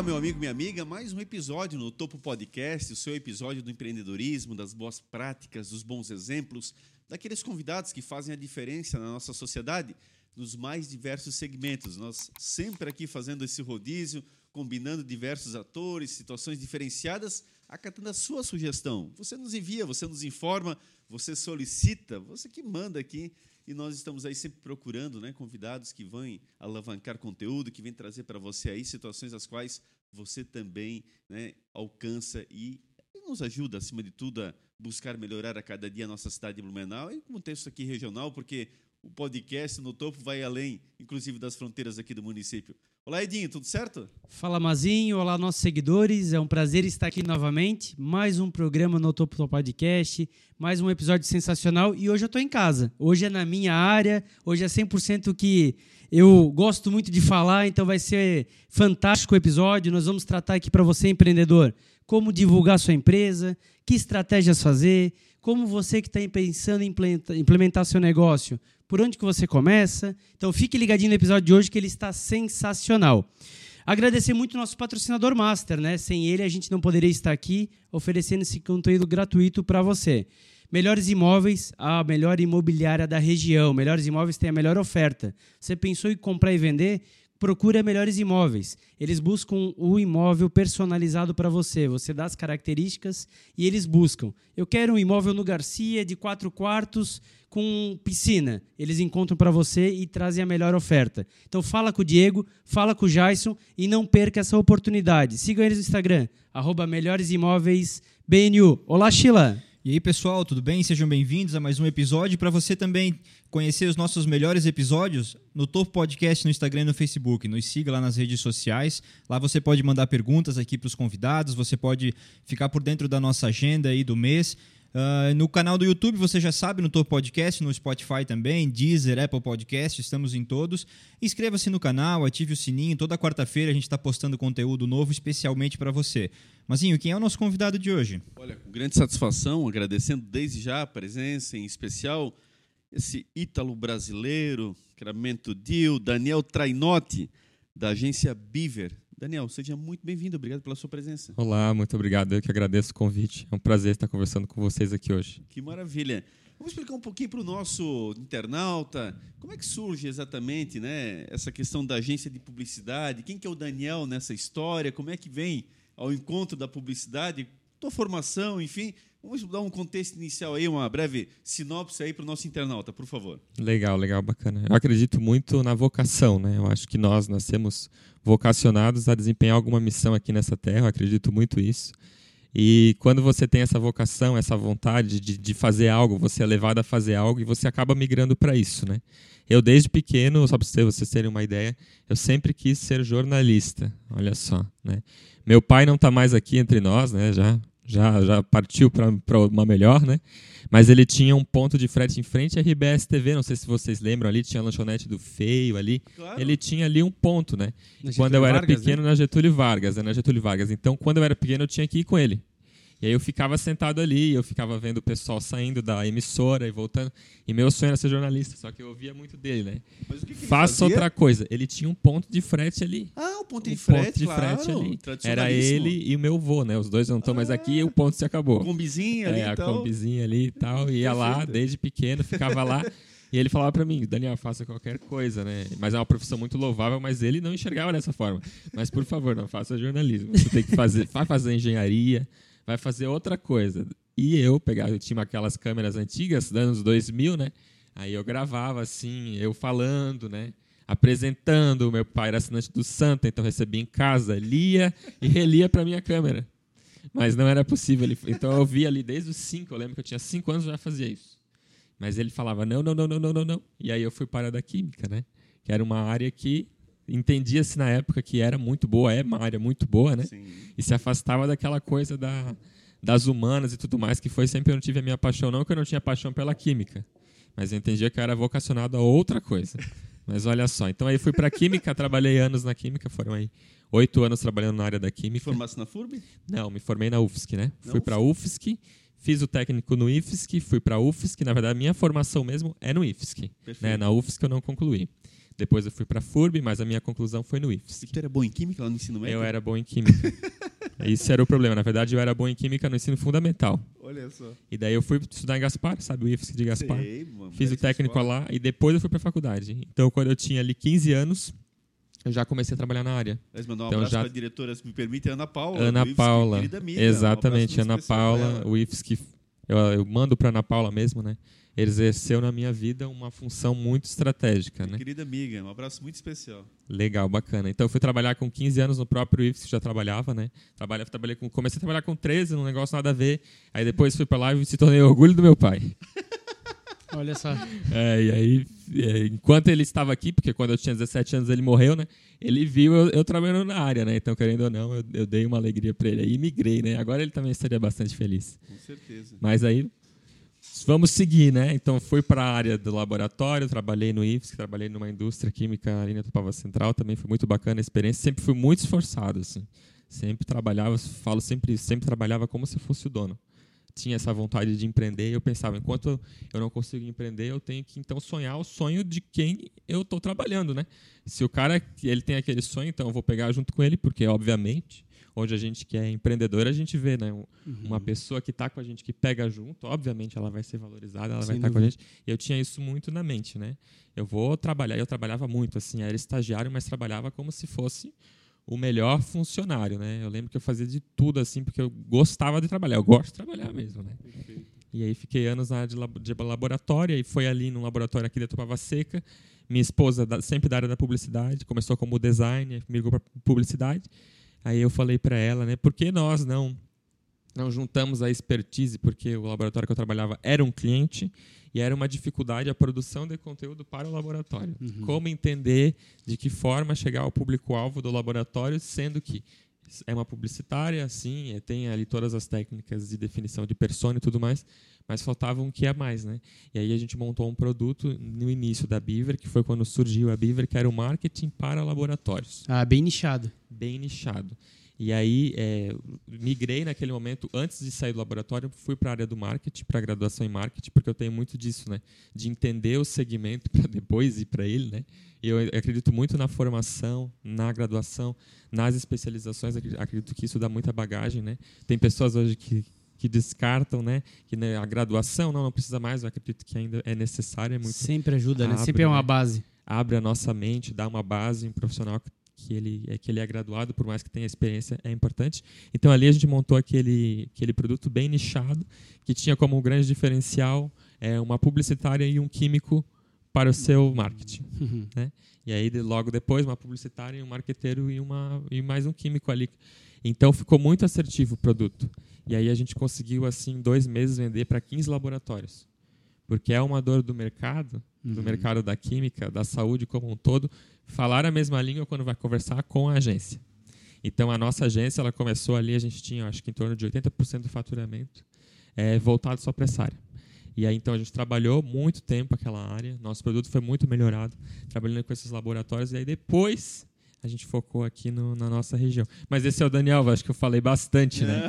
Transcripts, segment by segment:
Olá, meu amigo, minha amiga. Mais um episódio no Topo Podcast, o seu episódio do empreendedorismo, das boas práticas, dos bons exemplos, daqueles convidados que fazem a diferença na nossa sociedade nos mais diversos segmentos. Nós sempre aqui fazendo esse rodízio, combinando diversos atores, situações diferenciadas, acatando a sua sugestão. Você nos envia, você nos informa, você solicita, você que manda aqui. E nós estamos aí sempre procurando né, convidados que vão alavancar conteúdo, que vêm trazer para você aí situações as quais você também né, alcança e nos ajuda, acima de tudo, a buscar melhorar a cada dia a nossa cidade de Blumenau e contexto aqui regional, porque o podcast no topo vai além, inclusive das fronteiras aqui do município. Olá, Edinho, tudo certo? Fala, Mazinho. Olá, nossos seguidores. É um prazer estar aqui novamente. Mais um programa no Topo do Podcast, mais um episódio sensacional. E hoje eu estou em casa. Hoje é na minha área, hoje é 100% que eu gosto muito de falar, então vai ser fantástico o episódio. Nós vamos tratar aqui para você, empreendedor, como divulgar sua empresa, que estratégias fazer, como você que está pensando em implementar seu negócio, por onde que você começa. Então fique ligadinho no episódio de hoje que ele está sensacional. Agradecer muito o nosso patrocinador master, né? Sem ele a gente não poderia estar aqui oferecendo esse conteúdo gratuito para você. Melhores Imóveis, a melhor imobiliária da região. Melhores Imóveis tem a melhor oferta. Você pensou em comprar e vender? Procura melhores imóveis. Eles buscam o imóvel personalizado para você. Você dá as características e eles buscam. Eu quero um imóvel no Garcia de quatro quartos com piscina. Eles encontram para você e trazem a melhor oferta. Então fala com o Diego, fala com o Jason e não perca essa oportunidade. Sigam eles no Instagram, arroba Melhores Imóveis BNU. Olá, Sheila! E aí, pessoal, tudo bem? Sejam bem-vindos a mais um episódio. Para você também conhecer os nossos melhores episódios, no Topo Podcast no Instagram e no Facebook. Nos siga lá nas redes sociais. Lá você pode mandar perguntas aqui para os convidados, você pode ficar por dentro da nossa agenda aí do mês. Uh, no canal do YouTube, você já sabe, no Topo Podcast, no Spotify também, Deezer, Apple Podcast, estamos em todos. Inscreva-se no canal, ative o sininho. Toda quarta-feira a gente está postando conteúdo novo especialmente para você. Mazinho, quem é o nosso convidado de hoje? Olha, com grande satisfação, agradecendo desde já a presença, em especial esse ítalo brasileiro, Cramento Dil, Daniel Trainotti, da agência Beaver, Daniel, seja muito bem-vindo. Obrigado pela sua presença. Olá, muito obrigado. Eu que agradeço o convite. É um prazer estar conversando com vocês aqui hoje. Que maravilha. Vamos explicar um pouquinho para o nosso internauta como é que surge exatamente né, essa questão da agência de publicidade. Quem que é o Daniel nessa história? Como é que vem ao encontro da publicidade? Tua formação, enfim. Vamos dar um contexto inicial aí, uma breve sinopse aí para o nosso internauta, por favor. Legal, legal, bacana. Eu acredito muito na vocação, né? Eu acho que nós nascemos vocacionados a desempenhar alguma missão aqui nessa terra, eu acredito muito isso. E quando você tem essa vocação, essa vontade de, de fazer algo, você é levado a fazer algo e você acaba migrando para isso, né? Eu, desde pequeno, só para vocês terem uma ideia, eu sempre quis ser jornalista, olha só, né? Meu pai não está mais aqui entre nós, né? Já já, já partiu para uma melhor, né? Mas ele tinha um ponto de frete em frente à RBS TV, não sei se vocês lembram ali, tinha a lanchonete do Feio ali. Claro. Ele tinha ali um ponto, né? quando eu era Vargas, pequeno, né? na Getúlio Vargas, né? na Getúlio Vargas. Então, quando eu era pequeno, eu tinha que ir com ele. E aí eu ficava sentado ali, eu ficava vendo o pessoal saindo da emissora e voltando. E meu sonho era ser jornalista, só que eu ouvia muito dele, né? Mas o que, que Faça outra coisa. Ele tinha um ponto de frete ali. Ah, ponto de frete, ponto de claro. frete ali. Era ele e o meu vô, né? Os dois não estão ah, mais aqui e o ponto se acabou. Combizinha ali é, a então. combizinha ali e tal. Ia lá desde pequeno, ficava lá. E ele falava para mim, Daniel, faça qualquer coisa, né? Mas é uma profissão muito louvável, mas ele não enxergava dessa forma. Mas por favor, não faça jornalismo. Você tem que fazer, vai fazer engenharia, vai fazer outra coisa. E eu pegava, eu tinha aquelas câmeras antigas, dos anos 2000, né? Aí eu gravava assim, eu falando, né? Apresentando, meu pai era assinante do Santa, então recebia em casa, lia e relia para minha câmera. Mas não era possível. Então eu via ali desde os cinco, eu lembro que eu tinha cinco anos já fazia isso. Mas ele falava não, não, não, não, não, não, não. E aí eu fui para a da química, né? Que era uma área que entendia-se na época que era muito boa, é uma área muito boa, né? Sim. E se afastava daquela coisa da, das humanas e tudo mais, que foi sempre eu não tive a minha paixão, não que eu não tinha paixão pela química, mas eu entendia que eu era vocacionado a outra coisa. Mas olha só, então aí fui para química, trabalhei anos na química, foram aí oito anos trabalhando na área da química. Formasse na FURB? Não, me formei na UFSC, né? Na fui para UFSC, fiz o técnico no IFSC, fui para UFSC, na verdade a minha formação mesmo é no IFSC, né? Na UFSC eu não concluí. Depois eu fui para a FURB, mas a minha conclusão foi no E IFSC. tu era bom em química lá no ensino médio? Eu era bom em química. Isso era o problema. Na verdade, eu era bom em química no ensino fundamental. Olha só. E daí eu fui estudar em Gaspar, sabe o IFSC de Gaspar? Sei, mano, Fiz o técnico escola. lá e depois eu fui para a faculdade. Então, quando eu tinha ali 15 anos, eu já comecei a trabalhar na área. Mas mandar um Então abraço já- para a diretora, se me permite, Ana Paula. Ana IFSC, Paula. amiga. Um Exatamente, abraço Ana Paula, o IFSC, eu, eu mando para Ana Paula mesmo, né? Ele exerceu na minha vida uma função muito estratégica, né? Querida amiga, um abraço muito especial. Legal, bacana. Então eu fui trabalhar com 15 anos no próprio IFSC, já trabalhava, né? Trabalhei, trabalhei com, comecei a trabalhar com 13, num negócio nada a ver. Aí depois fui para lá e se tornei orgulho do meu pai. Olha só. É, e aí, é, enquanto ele estava aqui, porque quando eu tinha 17 anos ele morreu, né? Ele viu eu, eu trabalhando na área, né? Então, querendo ou não, eu, eu dei uma alegria para ele. Aí migrei, né? Agora ele também estaria bastante feliz. Com certeza. Mas aí, vamos seguir, né? Então, fui para a área do laboratório, trabalhei no IFSC, trabalhei numa indústria química ali na Tupava Central, também foi muito bacana a experiência. Sempre fui muito esforçado, assim. Sempre trabalhava, falo sempre sempre trabalhava como se fosse o dono. Tinha essa vontade de empreender eu pensava, enquanto eu não consigo empreender, eu tenho que então sonhar o sonho de quem eu estou trabalhando, né? Se o cara ele tem aquele sonho, então eu vou pegar junto com ele, porque obviamente hoje a gente que é empreendedor a gente vê, né? Um- Uma pessoa que está com a gente que pega junto, obviamente ela vai ser valorizada, ela vai Sem estar com a gente. E eu tinha isso muito na mente, né? Eu vou trabalhar, eu trabalhava muito assim, era estagiário, mas trabalhava como se fosse o melhor funcionário, né? Eu lembro que eu fazia de tudo assim, porque eu gostava de trabalhar, eu gosto de trabalhar mesmo, né? E aí fiquei anos na área de, de laboratório, e foi ali no laboratório aqui da Tupava Seca. Minha esposa, sempre da área da publicidade, começou como designer, migrou para publicidade. Aí eu falei para ela, né, por que nós não não juntamos a expertise, porque o laboratório que eu trabalhava era um cliente e era uma dificuldade a produção de conteúdo para o laboratório. Como entender de que forma chegar ao público-alvo do laboratório, sendo que é uma publicitária, sim, é, tem ali todas as técnicas de definição de persona e tudo mais, mas faltava um que a mais, né? E aí a gente montou um produto no início da Beaver, que foi quando surgiu a Beaver, que era o marketing para laboratórios Ah, bem nichado. bem nichado. E aí, é, migrei naquele momento, antes de sair do laboratório, fui para a área do marketing, para a graduação em marketing, porque eu tenho muito disso, né? De entender o segmento para depois ir para ele, né? E eu acredito muito na formação, na graduação, nas especializações. acre- Acredito que isso dá muita bagagem, né? Tem pessoas hoje que que descartam, né? Que né, a graduação não, não precisa mais. Eu acredito que ainda é necessário, é muito Sempre ajuda, né? Abre, Sempre é uma né? base. abre a nossa mente, dá uma base um profissional que- ele é que ele é graduado, por mais que tenha experiência, é importante. Então ali a gente montou aquele aquele produto bem nichado que tinha como grande diferencial é uma publicitária e um químico para o seu marketing. Uhum. E aí de- logo depois uma publicitária um marqueteiro e uma e mais um químico ali. Então ficou muito assertivo o produto. E aí a gente conseguiu assim em dois meses vender para 15 laboratórios. Porque é uma dor do mercado, do Uhum. mercado da química, da saúde como um todo, falar a mesma língua quando vai conversar com a agência. Então a nossa agência ela começou ali, a gente tinha acho que em torno de 80% do faturamento é, voltado só para essa área. E aí então a gente trabalhou muito tempo aquela área, nosso produto foi muito melhorado, trabalhando com esses laboratórios, e aí depois a gente focou aqui no- na nossa região. Mas esse é o Daniel, acho que eu falei bastante, né?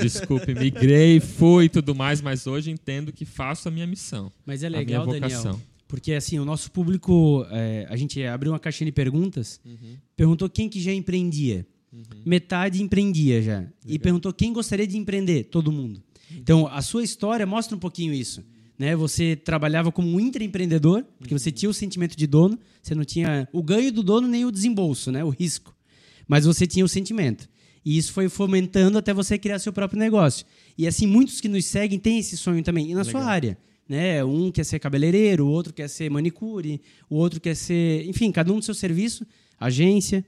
Desculpe, migrei, fui e tudo mais, mas hoje entendo que faço a minha missão, Mas é a minha legal, vocação. Daniel. Porque assim, o nosso público, é, a gente abriu uma caixinha de perguntas, Uhum. perguntou quem que já empreendia. Metade empreendia já. E perguntou quem gostaria de empreender. Todo mundo. Então, a sua história mostra um pouquinho isso. Né? Você trabalhava como um intraempreendedor, porque você tinha o sentimento de dono, você não tinha o ganho do dono nem o desembolso, né? o risco. Mas você tinha o sentimento. E isso foi fomentando até você criar seu próprio negócio. E assim, muitos que nos seguem têm esse sonho também. E na sua área. Né? Um quer ser cabeleireiro, o outro quer ser manicure, o outro quer ser. Enfim, cada um do seu serviço, agência.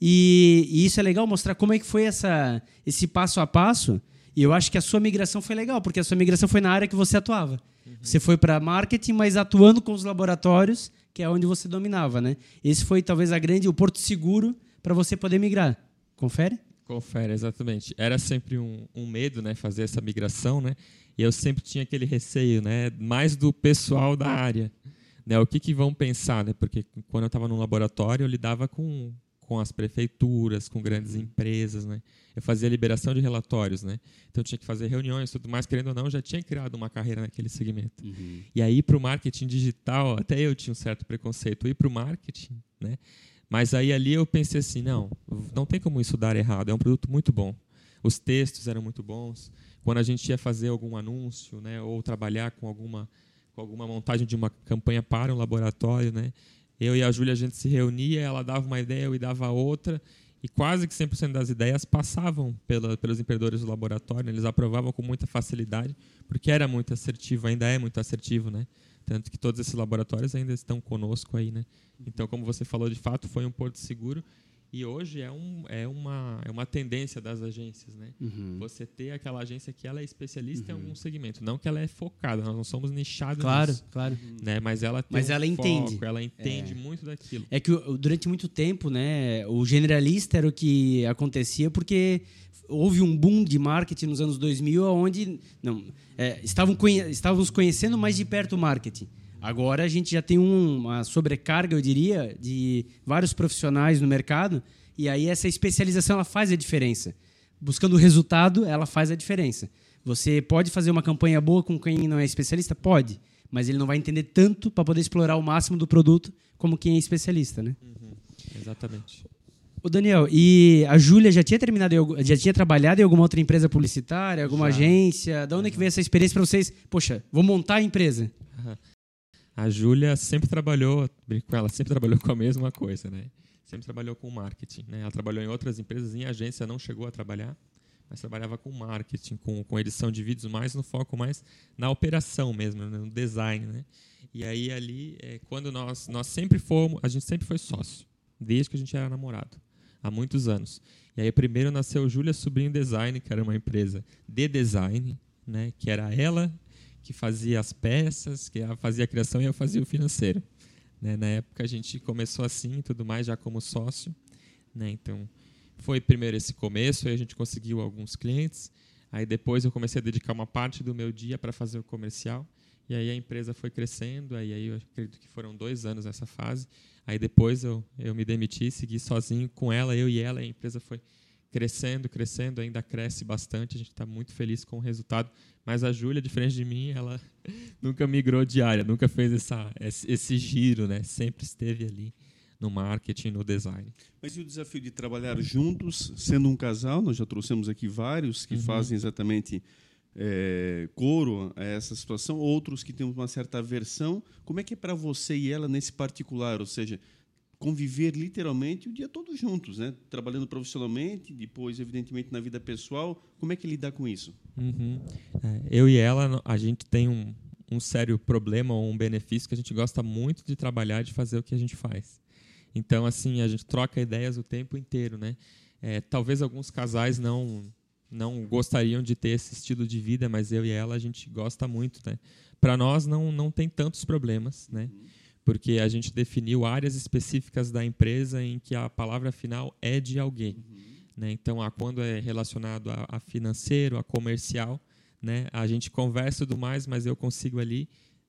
E, e isso é legal mostrar como é que foi essa, esse passo a passo. E eu acho que a sua migração foi legal, porque a sua migração foi na área que você atuava. Você foi para marketing, mas atuando com os laboratórios, que é onde você dominava, né? Esse foi talvez a grande, o porto seguro para você poder migrar. Confere? Confere, exatamente. Era sempre um, um medo, né, fazer essa migração, né? E eu sempre tinha aquele receio, né, mais do pessoal da área, né? O que que vão pensar, né? Porque quando eu estava no laboratório, eu lidava com com as prefeituras, com grandes empresas, né? Eu fazia liberação de relatórios, né? Então tinha que fazer reuniões, tudo mais, querendo ou não, já tinha criado uma carreira naquele segmento. Uhum. E aí para o marketing digital, até eu tinha um certo preconceito ir para o marketing, né? Mas aí ali eu pensei assim, não, não tem como isso dar errado, é um produto muito bom. Os textos eram muito bons. Quando a gente ia fazer algum anúncio, né, ou trabalhar com alguma com alguma montagem de uma campanha para um laboratório, né? Eu e a Júlia a gente se reunia, ela dava uma ideia, eu dava outra, e quase que 100% das ideias passavam pela, pelos empreendedores do laboratório, eles aprovavam com muita facilidade, porque era muito assertivo, ainda é muito assertivo, né? Tanto que todos esses laboratórios ainda estão conosco aí, né? Então, como você falou, de fato, foi um porto seguro e hoje é, um, é, uma, é uma tendência das agências, né? Uhum. Você ter aquela agência que ela é especialista em algum segmento, não que ela é focada, nós não somos nichados Claro, claro. né? Mas ela tem Mas um ela foco, entende. ela entende muito daquilo. É que durante muito tempo, né, o generalista era o que acontecia porque houve um boom de marketing nos anos 2000 onde não, é, estavam conhe- estávamos conhecendo mais de perto o marketing. Agora a gente já tem um- uma sobrecarga, eu diria, de vários profissionais no mercado e aí essa especialização ela faz a diferença. Buscando o resultado, ela faz a diferença. Você pode fazer uma campanha boa com quem não é especialista? Pode. Mas ele não vai entender tanto para poder explorar o máximo do produto como quem é especialista, né? Exatamente. O Daniel, e a Júlia já tinha terminado, já tinha trabalhado em alguma outra empresa publicitária, alguma Já. agência? Da onde é que veio essa experiência para vocês? Poxa, vou montar a empresa. A Júlia sempre trabalhou, com ela, sempre trabalhou com a mesma coisa, né? Sempre trabalhou com marketing, né? Ela trabalhou em outras empresas, em agência não chegou a trabalhar, mas trabalhava com marketing, com, com edição de vídeos, mais no foco mais na operação mesmo, né? no design, né? E aí ali, é, quando nós nós sempre fomos, a gente sempre foi sócio, desde que a gente era namorado, há muitos anos. E aí primeiro nasceu Júlia Sobrinho Design, que era uma empresa de design, né? Que era ela que fazia as peças, que fazia a criação e eu fazia o financeiro. Né? Na época a gente começou assim tudo mais, já como sócio. Né? Então, foi primeiro esse começo, aí a gente conseguiu alguns clientes. Aí depois eu comecei a dedicar uma parte do meu dia para fazer o comercial. E aí a empresa foi crescendo, aí, aí eu acredito que foram dois anos nessa fase. Aí depois eu, eu me demiti, segui sozinho com ela, eu e ela, a empresa foi crescendo, crescendo, ainda cresce bastante, a gente está muito feliz com o resultado. Mas a Júlia, diferente de mim, ela nunca migrou de área, nunca fez essa, esse, giro, né? Sempre esteve ali no marketing, no design. Mas e o desafio de trabalhar juntos, sendo um casal? Nós já trouxemos aqui vários que Uhum. fazem exatamente é, coro a essa situação, outros que têm uma certa aversão. Como é que é para você e ela nesse particular? Ou seja, conviver literalmente o dia todo juntos, né? Trabalhando profissionalmente, depois, evidentemente, na vida pessoal. Como é que lidar com isso? Uhum. É, eu e ela, a gente tem um, um sério problema ou um benefício que a gente gosta muito de trabalhar, de fazer o que a gente faz. Então, assim, a gente troca ideias o tempo inteiro, né? É, talvez alguns casais não não gostariam de ter esse estilo de vida, mas eu e ela a gente gosta muito, né? Para nós não não tem tantos problemas, né? Porque a gente definiu áreas específicas da empresa em que a palavra final é de alguém. Né? Então, a, quando é relacionado a, a financeiro, a comercial, né? a gente conversa tudo mais, mas eu consigo ali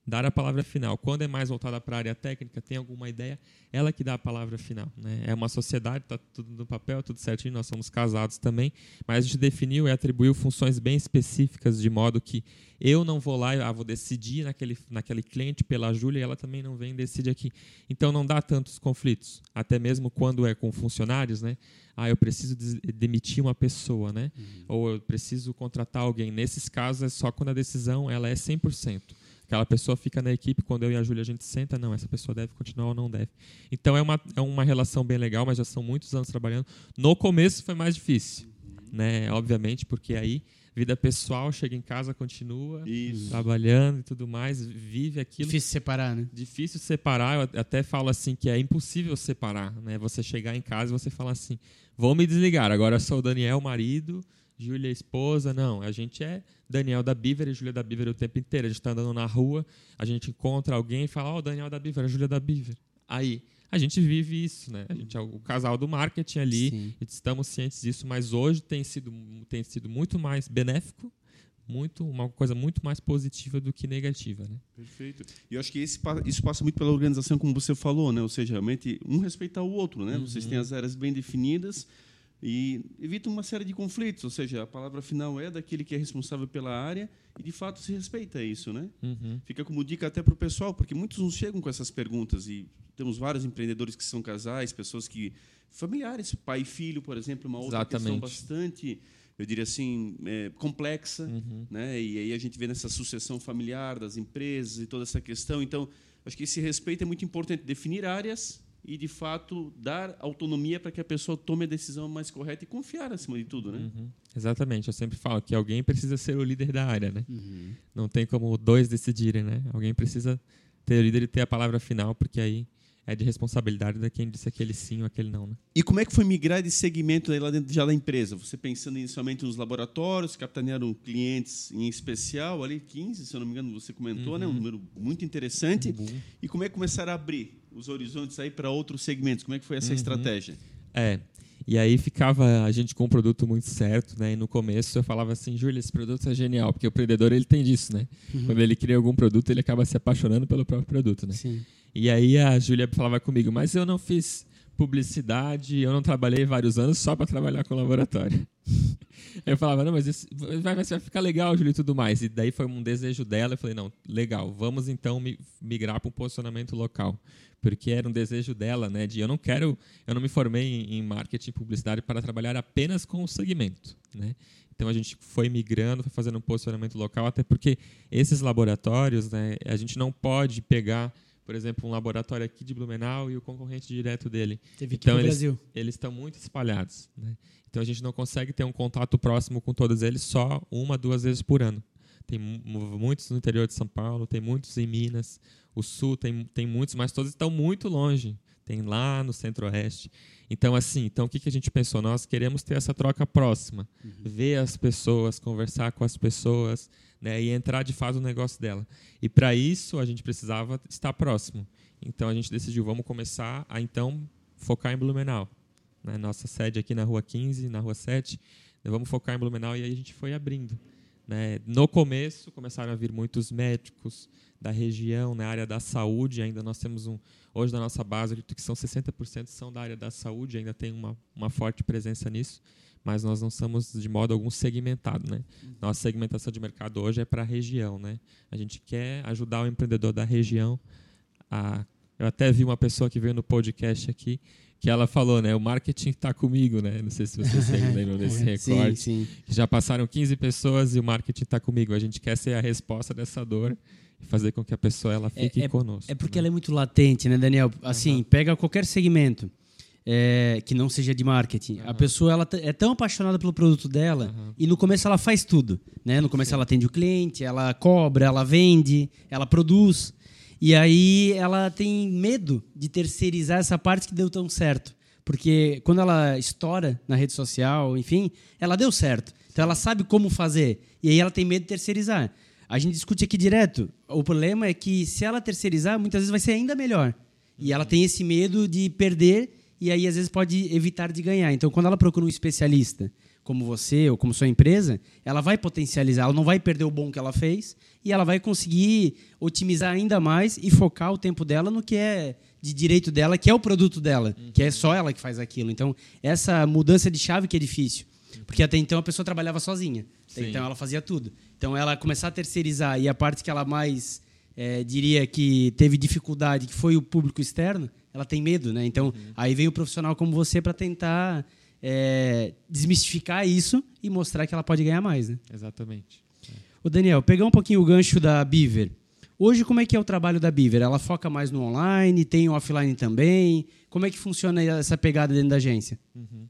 dar a palavra final. Quando é mais voltada para a área técnica, tem alguma ideia, ela que dá a palavra final. Né? É uma sociedade, está tudo no papel, tudo certinho, nós somos casados também, mas a gente definiu e atribuiu funções bem específicas, de modo que eu não vou lá, ah, vou decidir naquele, naquele cliente pela Júlia e ela também não vem e decide aqui. Então não dá tantos conflitos, até mesmo quando é com funcionários, né? Ah, eu preciso demitir uma pessoa, né? Ou eu preciso contratar alguém. Nesses casos é só quando a decisão ela é 100%. Aquela pessoa fica na equipe, quando eu e a Júlia a gente senta, não, essa pessoa deve continuar ou não deve. Então é uma, é uma relação bem legal, mas já são muitos anos trabalhando. No começo foi mais difícil, né? Obviamente, porque aí vida pessoal, chega em casa, continua Isso. trabalhando e tudo mais, vive aquilo Difícil separar, né? difícil separar. Eu até falo assim que é impossível separar, né? Você chegar em casa e você falar assim: "Vou me desligar. Agora eu sou o Daniel, marido, Júlia, esposa". Não, a gente é Daniel da Biver e Júlia da Biver o tempo inteiro. A gente está andando na rua, a gente encontra alguém e fala: "Ó, o Daniel da Biver, a Júlia da Biver". Aí a gente vive isso, né? A gente é o casal do marketing ali, Sim. estamos cientes disso, mas hoje tem sido tem sido muito mais benéfico muito uma coisa muito mais positiva do que negativa, né? Perfeito. E eu acho que esse, isso passa muito pela organização, como você falou, né? Ou seja, realmente um respeitar o outro, né? Uhum. Vocês têm as áreas bem definidas e evita uma série de conflitos, ou seja, a palavra final é daquele que é responsável pela área e de fato se respeita isso, né? Uhum. Fica como dica até para o pessoal, porque muitos nos chegam com essas perguntas e temos vários empreendedores que são casais, pessoas que familiares, pai e filho, por exemplo, uma outra Exatamente. questão bastante, eu diria assim, é, complexa, Uhum. né? E aí a gente vê nessa sucessão familiar das empresas e toda essa questão. Então, acho que esse respeito é muito importante, definir áreas e de fato dar autonomia para que a pessoa tome a decisão mais correta e confiar acima de tudo, né? Uhum. Exatamente. Eu sempre falo que alguém precisa ser o líder da área, né? Uhum. Não tem como dois decidirem, né? Alguém precisa ter o líder e ter a palavra final, porque aí é de responsabilidade de quem disse aquele sim ou aquele não, né? E como é que foi migrar de segmento aí lá dentro já da empresa? Você pensando inicialmente nos laboratórios, capitanearam clientes em especial, ali 15, se eu não me engano, você comentou, né? Um número muito interessante. E como é que começaram a abrir os horizontes aí para outros segmentos? Como é que foi essa estratégia? É. E aí ficava a gente com um produto muito certo, né? E no começo eu falava assim, Júlia, esse produto é genial, porque o empreendedor ele tem disso, né? Quando ele cria algum produto, ele acaba se apaixonando pelo próprio produto, né? Sim. E aí a Júlia falava comigo, mas eu não fiz publicidade, eu não trabalhei vários anos só para trabalhar com laboratório. eu falava, não, mas isso vai, vai ficar legal, Júlia, e tudo mais. E daí foi um desejo dela, eu falei, não, legal, vamos então migrar para um posicionamento local. Porque era um desejo dela, né, de eu não quero, eu não me formei em marketing e publicidade para trabalhar apenas com o segmento, né? Então a gente foi migrando, foi fazendo um posicionamento local, até porque esses laboratórios, né, a gente não pode pegar por exemplo, um laboratório aqui de Blumenau e o concorrente direto dele. Teve então, eles, Brasil. Eles estão muito espalhados. Né? Então, a gente não consegue ter um contato próximo com todos eles só uma, duas vezes por ano. Tem muitos no interior de São Paulo, tem muitos em Minas, o Sul tem, tem muitos, mas todos estão muito longe. Tem lá no Centro-Oeste. Então, assim, então o que, que a gente pensou? Nós queremos ter essa troca próxima, uhum. ver as pessoas, conversar com as pessoas, né, e entrar de fato no negócio dela. E para isso a gente precisava estar próximo. Então a gente decidiu, vamos começar a então focar em Blumenau. Né, nossa sede aqui na Rua 15, na Rua 7, né, vamos focar em Blumenau e aí a gente foi abrindo. Né. No começo começaram a vir muitos médicos da região, na área da saúde, ainda nós temos um, hoje na nossa base, que são 60% são da área da saúde, ainda tem uma, uma forte presença nisso mas nós não somos de modo algum segmentado, né? Nossa segmentação de mercado hoje é para a região, né? A gente quer ajudar o empreendedor da região a eu até vi uma pessoa que veio no podcast aqui que ela falou, né? O marketing está comigo, né? Não sei se vocês lembram desse recorte. Sim, sim. Já passaram 15 pessoas e o marketing está comigo. A gente quer ser a resposta dessa dor e fazer com que a pessoa ela fique é, conosco. É porque né? ela é muito latente, né, Daniel? Assim, uhum. pega qualquer segmento é, que não seja de marketing. Uhum. A pessoa ela é tão apaixonada pelo produto dela uhum. e no começo ela faz tudo, né? No começo Sim. ela atende o cliente, ela cobra, ela vende, ela produz. E aí ela tem medo de terceirizar essa parte que deu tão certo. Porque quando ela estoura na rede social, enfim, ela deu certo. Então ela sabe como fazer. E aí ela tem medo de terceirizar. A gente discute aqui direto. O problema é que se ela terceirizar, muitas vezes vai ser ainda melhor. E ela tem esse medo de perder e aí às vezes pode evitar de ganhar. Então, quando ela procura um especialista, como você ou como sua empresa, ela vai potencializar, ela não vai perder o bom que ela fez e ela vai conseguir otimizar ainda mais e focar o tempo dela no que é de direito dela, que é o produto dela, uhum. que é só ela que faz aquilo. Então, essa mudança de chave que é difícil. Porque até então a pessoa trabalhava sozinha. Sim. Então ela fazia tudo. Então ela começar a terceirizar e a parte que ela mais é, diria que teve dificuldade, que foi o público externo, ela tem medo, né? Então, uhum. aí vem o profissional como você para tentar é, desmistificar isso e mostrar que ela pode ganhar mais, né? Exatamente. É. O Daniel, pegar um pouquinho o gancho da Beaver. Hoje, como é que é o trabalho da Beaver? Ela foca mais no online, tem offline também? Como é que funciona essa pegada dentro da agência? Uhum.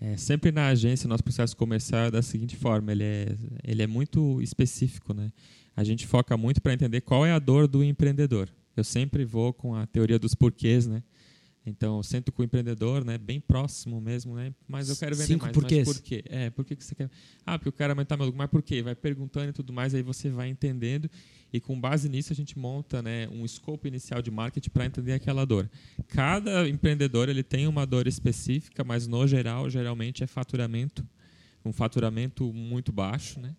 É, sempre na agência, nosso processo comercial é da seguinte forma, ele é, ele é muito específico, né? A gente foca muito para entender qual é a dor do empreendedor eu sempre vou com a teoria dos porquês, né? Então, eu sento com o empreendedor, né, bem próximo mesmo, né? Mas eu quero vender Cinco mais. Porquês. Mas por quê? É, por que, que você quer? Ah, porque o cara aumentar meu lucro. Mas por quê? Vai perguntando e tudo mais, aí você vai entendendo. E com base nisso, a gente monta né, um escopo inicial de marketing para entender aquela dor. Cada empreendedor ele tem uma dor específica, mas no geral, geralmente é faturamento. Um faturamento muito baixo, né?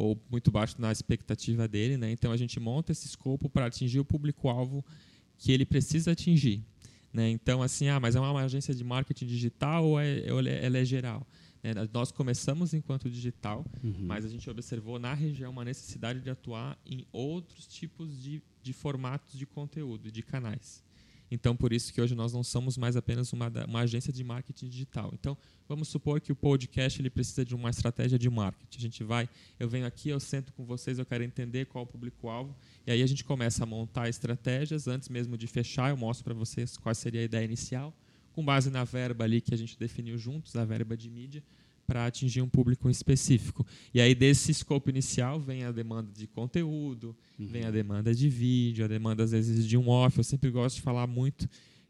Ou muito baixo na expectativa dele, né? Então a gente monta esse escopo para atingir o público-alvo que ele precisa atingir, né? Então assim, ah, mas é uma agência de marketing digital ou, é, ou ela é geral? Né? Nós começamos enquanto digital, uhum. mas a gente observou na região uma necessidade de atuar em outros tipos de, de formatos de conteúdo, de canais. Então, por isso que hoje nós não somos mais apenas uma, uma agência de marketing digital. Então, vamos supor que o podcast ele precisa de uma estratégia de marketing. A gente vai, eu venho aqui, eu sento com vocês, eu quero entender qual é o público-alvo, e aí a gente começa a montar estratégias. Antes mesmo de fechar, eu mostro para vocês qual seria a ideia inicial, com base na verba ali que a gente definiu juntos, a verba de mídia para atingir um público específico. E aí, desse escopo inicial, vem a demanda de conteúdo, uhum. vem a demanda de vídeo, a demanda, às vezes, de um off. Eu sempre gosto de falar muito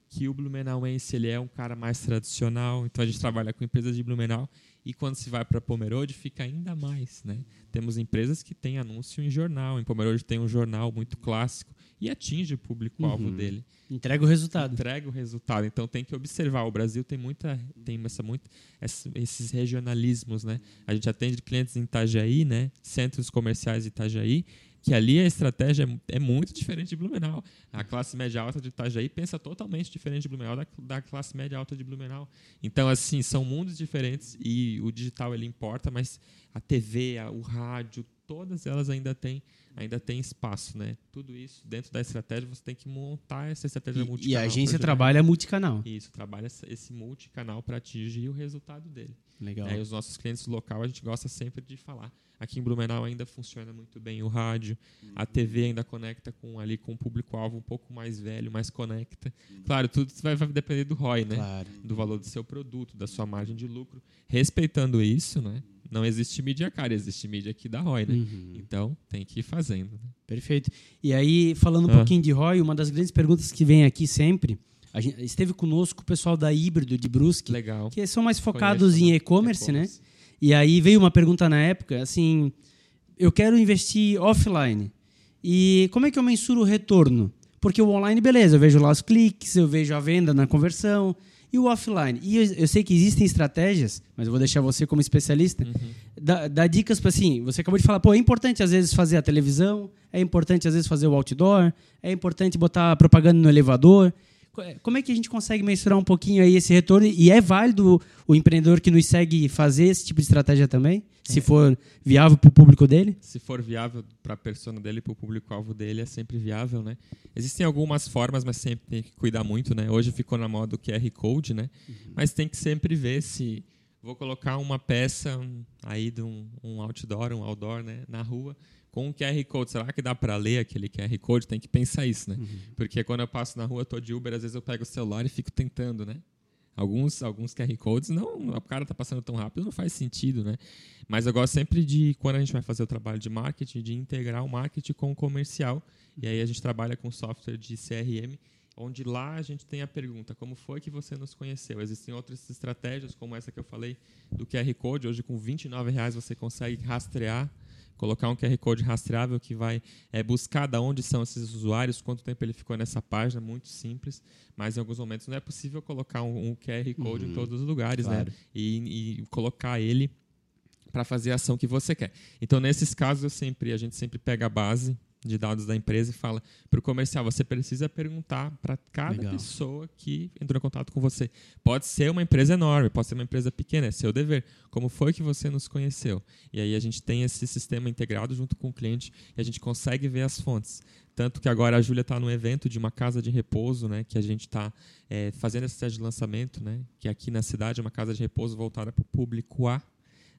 que o Blumenauense ele é um cara mais tradicional, então a gente trabalha com empresas de Blumenau e quando se vai para Pomerode fica ainda mais, né? Temos empresas que têm anúncio em jornal, em Pomerode tem um jornal muito clássico e atinge o público-alvo uhum. dele. Entrega o resultado. Entrega o resultado. Então tem que observar. O Brasil tem muita, tem essa muito esses regionalismos, né? A gente atende clientes em Itajaí, né? Centros comerciais de Itajaí, que ali a estratégia é, é muito diferente de Blumenau. A classe média alta de Itajaí pensa totalmente diferente de Blumenau da, da classe média alta de Blumenau. Então assim são mundos diferentes e o digital ele importa, mas a TV, a, o rádio, todas elas ainda têm ainda tem espaço, né? Tudo isso dentro da estratégia você tem que montar essa estratégia e, multicanal. E a agência trabalha multicanal. Isso, trabalha esse multicanal para atingir o resultado dele. Legal. E os nossos clientes local a gente gosta sempre de falar. Aqui em Blumenau ainda funciona muito bem o rádio, uhum. a TV ainda conecta com ali com o público-alvo um pouco mais velho, mais conecta. Uhum. Claro, tudo vai, vai, depender do ROI, né? Claro. Do valor do seu produto, da sua margem de lucro. Respeitando isso, né? Não existe mídia cara, existe mídia que dá ROI, né? Uhum. Então tem que ir fazendo. Né? Perfeito. E aí, falando um ah. pouquinho de ROI, uma das grandes perguntas que vem aqui sempre. Gente, esteve conosco o pessoal da Híbrido de Brusque, Legal. que são mais focados Conheço, em e-commerce, né? E aí veio uma pergunta na época, assim, eu quero investir offline. E como é que eu mensuro o retorno? Porque o online, beleza, eu vejo lá os cliques, eu vejo a venda na conversão, e o offline? E eu, eu, sei que existem estratégias, mas eu vou deixar você como especialista, uhum. dar, dar dicas para assim. Você acabou de falar, pô, é importante às vezes fazer a televisão, é importante às vezes fazer o outdoor, é importante botar propaganda no elevador. Como é que a gente consegue mensurar um pouquinho aí esse retorno? E é válido o empreendedor que nos segue fazer esse tipo de estratégia também? Se é. for viável para o público dele? Se for viável para a persona dele, para o público-alvo dele, é sempre viável, né? Existem algumas formas, mas sempre tem que cuidar muito, né? Hoje ficou na moda o QR Code, né? Uhum. Mas tem que sempre ver se vou colocar uma peça aí de um, um outdoor, um outdoor, né? Na rua com um QR Code. Será que dá para ler aquele QR Code? Tem que pensar isso, né? Uhum. Porque quando eu passo na rua, tô de Uber, às vezes eu pego o celular e fico tentando, né? Alguns, alguns QR Codes, não, o cara tá passando tão rápido, não faz sentido, né? Mas eu gosto sempre de, quando a gente vai fazer o trabalho de marketing, de integrar o marketing com o comercial. E aí a gente trabalha com software de CRM, onde lá a gente tem a pergunta: como foi que você nos conheceu? Existem outras estratégias, como essa que eu falei do QR Code. Hoje, com R$ reais você consegue rastrear colocar um QR Code rastreável que vai é, buscar de onde são esses usuários, quanto tempo ele ficou nessa página, muito simples, mas em alguns momentos não é possível colocar um, um QR Code uhum. em todos os lugares, né? claro. né? E, e colocar ele para fazer a ação que você quer. Então, nesses casos, eu sempre, a gente sempre pega a base de dados da empresa e fala para o comercial, você precisa perguntar para cada Legal. pessoa que entrou em contato com você. Pode ser uma empresa enorme, pode ser uma empresa pequena, é seu dever. Como foi que você nos conheceu? E aí a gente tem esse sistema integrado junto com o cliente e a gente consegue ver as fontes. Tanto que agora a Júlia está no evento de uma casa de repouso, né, que a gente está é, fazendo esse teste de lançamento, né, que aqui na cidade é uma casa de repouso voltada para o público A,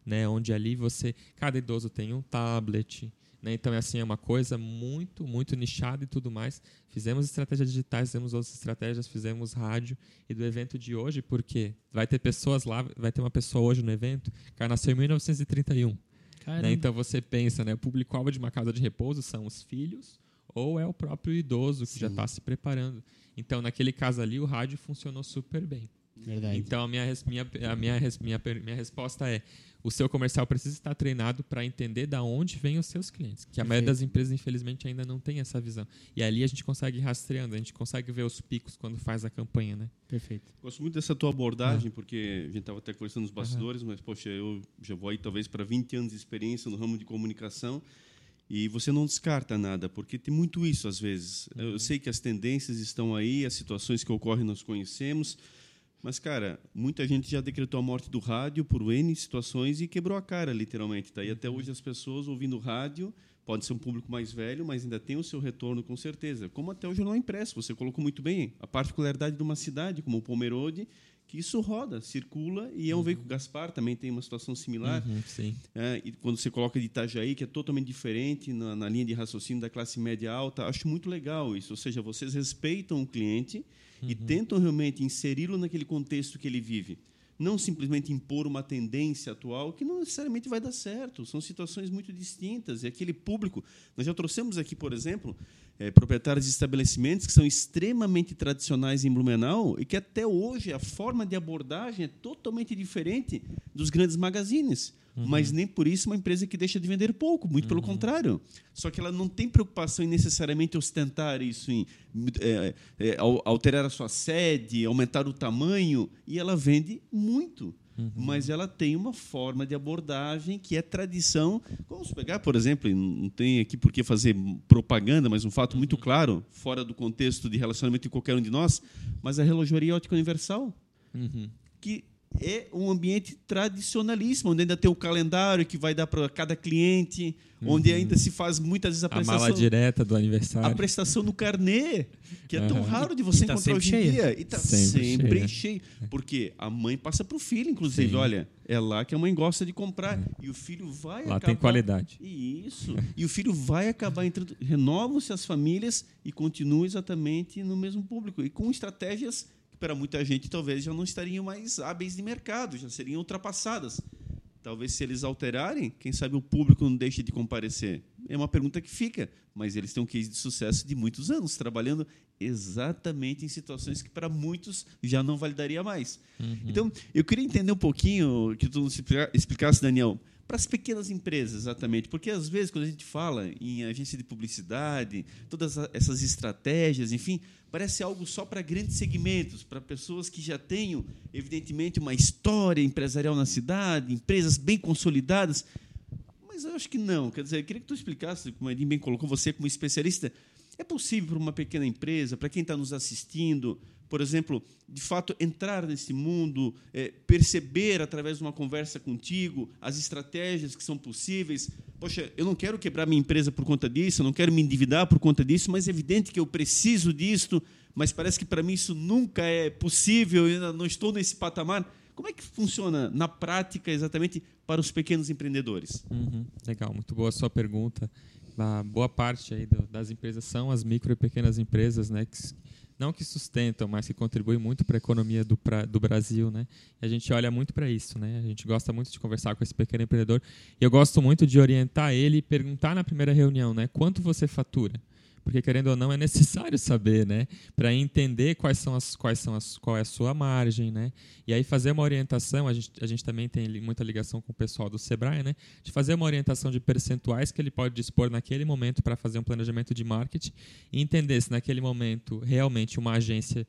né, onde ali você, cada idoso tem um tablet, né? Então, é assim, é uma coisa muito, muito nichada e tudo mais. Fizemos estratégias digitais, fizemos outras estratégias, fizemos rádio. E do evento de hoje, porque vai ter pessoas lá, vai ter uma pessoa hoje no evento, que nasceu em 1931. Né? Então, você pensa, né? o público-alvo de uma casa de repouso são os filhos ou é o próprio idoso que Sim. já está se preparando. Então, naquele caso ali, o rádio funcionou super bem. Verdade. Então, a minha, minha, a minha, minha, minha resposta é: o seu comercial precisa estar treinado para entender da onde vêm os seus clientes. Que a maioria das empresas, infelizmente, ainda não tem essa visão. E ali a gente consegue ir rastreando, a gente consegue ver os picos quando faz a campanha, né? Perfeito. Gosto muito dessa tua abordagem, porque a gente estava até conversando nos bastidores, mas, poxa, eu já vou aí talvez para 20 anos de experiência no ramo de comunicação e você não descarta nada, porque tem muito isso às vezes. Eu sei que as tendências estão aí, as situações que ocorrem nós conhecemos, mas, cara, muita gente já decretou a morte do rádio por N situações e quebrou a cara, literalmente. Tá? E até hoje as pessoas ouvindo rádio, pode ser um público mais velho, mas ainda tem o seu retorno com certeza. Como até o jornal impresso, você colocou muito bem. A particularidade de uma cidade, como o Pomerode, que isso roda, circula e é um veículo. Gaspar também tem uma situação similar. Uhum, sim. É, e quando você coloca de Itajaí, que é totalmente diferente na, na linha de raciocínio da classe média alta, acho muito legal isso. Ou seja, vocês respeitam o cliente e tentam realmente inseri-lo naquele contexto que ele vive. Não simplesmente impor uma tendência atual que não necessariamente vai dar certo. São situações muito distintas. E aquele público. Nós já trouxemos aqui, por exemplo, eh, proprietários de estabelecimentos que são extremamente tradicionais em Blumenau e que até hoje a forma de abordagem é totalmente diferente dos grandes magazines. Mas nem por isso uma empresa que deixa de vender pouco, muito pelo contrário. Só que ela não tem preocupação em necessariamente ostentar isso, em é, é, al- alterar a sua sede, aumentar o tamanho, e ela vende muito. Mas ela tem uma forma de abordagem que é tradição. Vamos pegar, por exemplo, não tem aqui por que fazer propaganda, mas um fato muito claro, fora do contexto de relacionamento de qualquer um de nós, mas a relojoaria ótica universal Uhum. que é um ambiente tradicionalíssimo, onde ainda tem o calendário que vai dar para cada cliente, onde ainda se faz muitas vezes a Uhum. A mala prestação, direta do a aniversário. prestação no carnê, que é tão Aham. raro de você E tá encontrar hoje em dia. E está Sempre sempre, cheia. cheio. Porque a mãe passa para o filho, inclusive. Sim. Olha, é lá que a mãe gosta de comprar. E o filho vai Lá acabar... tem qualidade. Isso. E o filho vai acabar entrando. Renovam-se as famílias e continuam exatamente no mesmo público. E com estratégias para muita gente, talvez já não estariam mais hábeis de mercado, já seriam ultrapassadas. Talvez se eles alterarem, quem sabe o público não deixe de comparecer. É uma pergunta que fica, mas eles têm um case de sucesso de muitos anos, trabalhando exatamente em situações que para muitos já não validaria mais. Então, eu queria entender um pouquinho, que tu nos explica- explicasse, Daniel, para as pequenas empresas, exatamente. Porque, às vezes, quando a gente fala em agência de publicidade, todas essas estratégias, enfim, parece algo só para grandes segmentos, para pessoas que já tenham, evidentemente, uma história empresarial na cidade, empresas bem consolidadas. Mas eu acho que não. Quer dizer, eu queria que tu explicasse, como a Edinho bem colocou, você como especialista, é possível para uma pequena empresa, para quem está nos assistindo, por exemplo, de fato entrar nesse mundo, eh, perceber através de uma conversa contigo as estratégias que são possíveis. Poxa, eu não quero quebrar minha empresa por conta disso, eu não quero me endividar por conta disso, mas é evidente que eu preciso disto, mas parece que para mim isso nunca é possível, eu ainda não estou nesse patamar. Como é que funciona na prática exatamente para os pequenos empreendedores? Uhum, Legal, muito boa a sua pergunta. A boa parte aí do- das empresas são as micro e pequenas empresas, né? Que, não que sustentam, mas que contribuem muito para a economia do, pra- do Brasil, né? E a gente olha muito para isso, né? A gente gosta muito de conversar com esse pequeno empreendedor. E eu gosto muito de orientar ele e perguntar na primeira reunião, né? Quanto você fatura? Porque querendo ou não é necessário saber, né, para entender quais são as quais são as qual é a sua margem, né? E aí fazer uma orientação, a gente, a gente também tem muita ligação com o pessoal do Sebrae, né? De fazer uma orientação de percentuais que ele pode dispor naquele momento para fazer um planejamento de marketing e entender se naquele momento realmente uma agência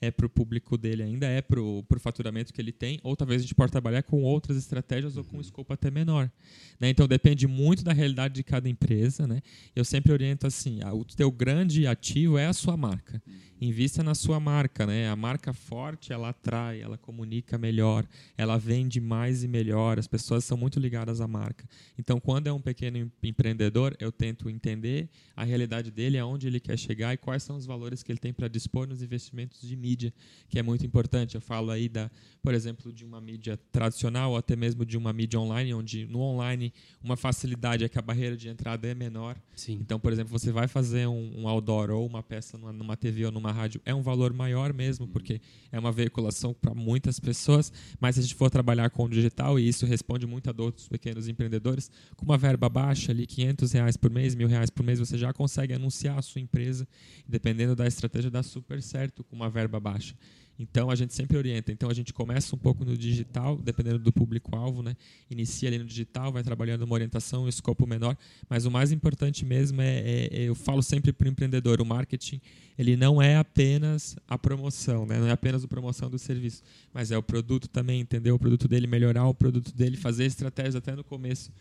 é para o público dele ainda, é para o faturamento que ele tem, ou talvez a gente pode trabalhar com outras estratégias ou com um escopo até menor. né? Então depende muito da realidade de cada empresa. Né? Eu sempre oriento assim: ah, o teu grande ativo é a sua marca. Invista na sua marca. Né? A marca forte ela atrai, ela comunica melhor, ela vende mais e melhor. As pessoas são muito ligadas à marca. Então, quando é um pequeno em- empreendedor, eu tento entender a realidade dele, aonde ele quer chegar e quais são os valores que ele tem para dispor nos investimentos de mídia, que é muito importante. Eu falo aí da, por exemplo, de uma mídia tradicional ou até mesmo de uma mídia online, onde no online uma facilidade é que a barreira de entrada é menor. Sim. Então, por exemplo, você vai fazer um, um outdoor ou uma peça numa, numa TV ou numa rádio, é um valor maior mesmo, porque é uma veiculação para muitas pessoas. Mas se a gente for trabalhar com o digital, e isso responde muito a dor dos pequenos empreendedores, com uma verba baixa ali, 500 reais por mês, mil reais por mês, você já consegue anunciar a sua empresa. Dependendo da estratégia, dá super certo com uma verba baixa. Então a gente sempre orienta. Então a gente começa um pouco no digital, dependendo do público-alvo, né? Inicia ali no digital, vai trabalhando uma orientação, um escopo menor. Mas o mais importante mesmo é, é, é eu falo sempre para o empreendedor, o marketing ele não é apenas a promoção, né? Não é apenas a promoção do serviço, mas é o produto também, entender o produto dele, melhorar o produto dele, fazer estratégias até no começo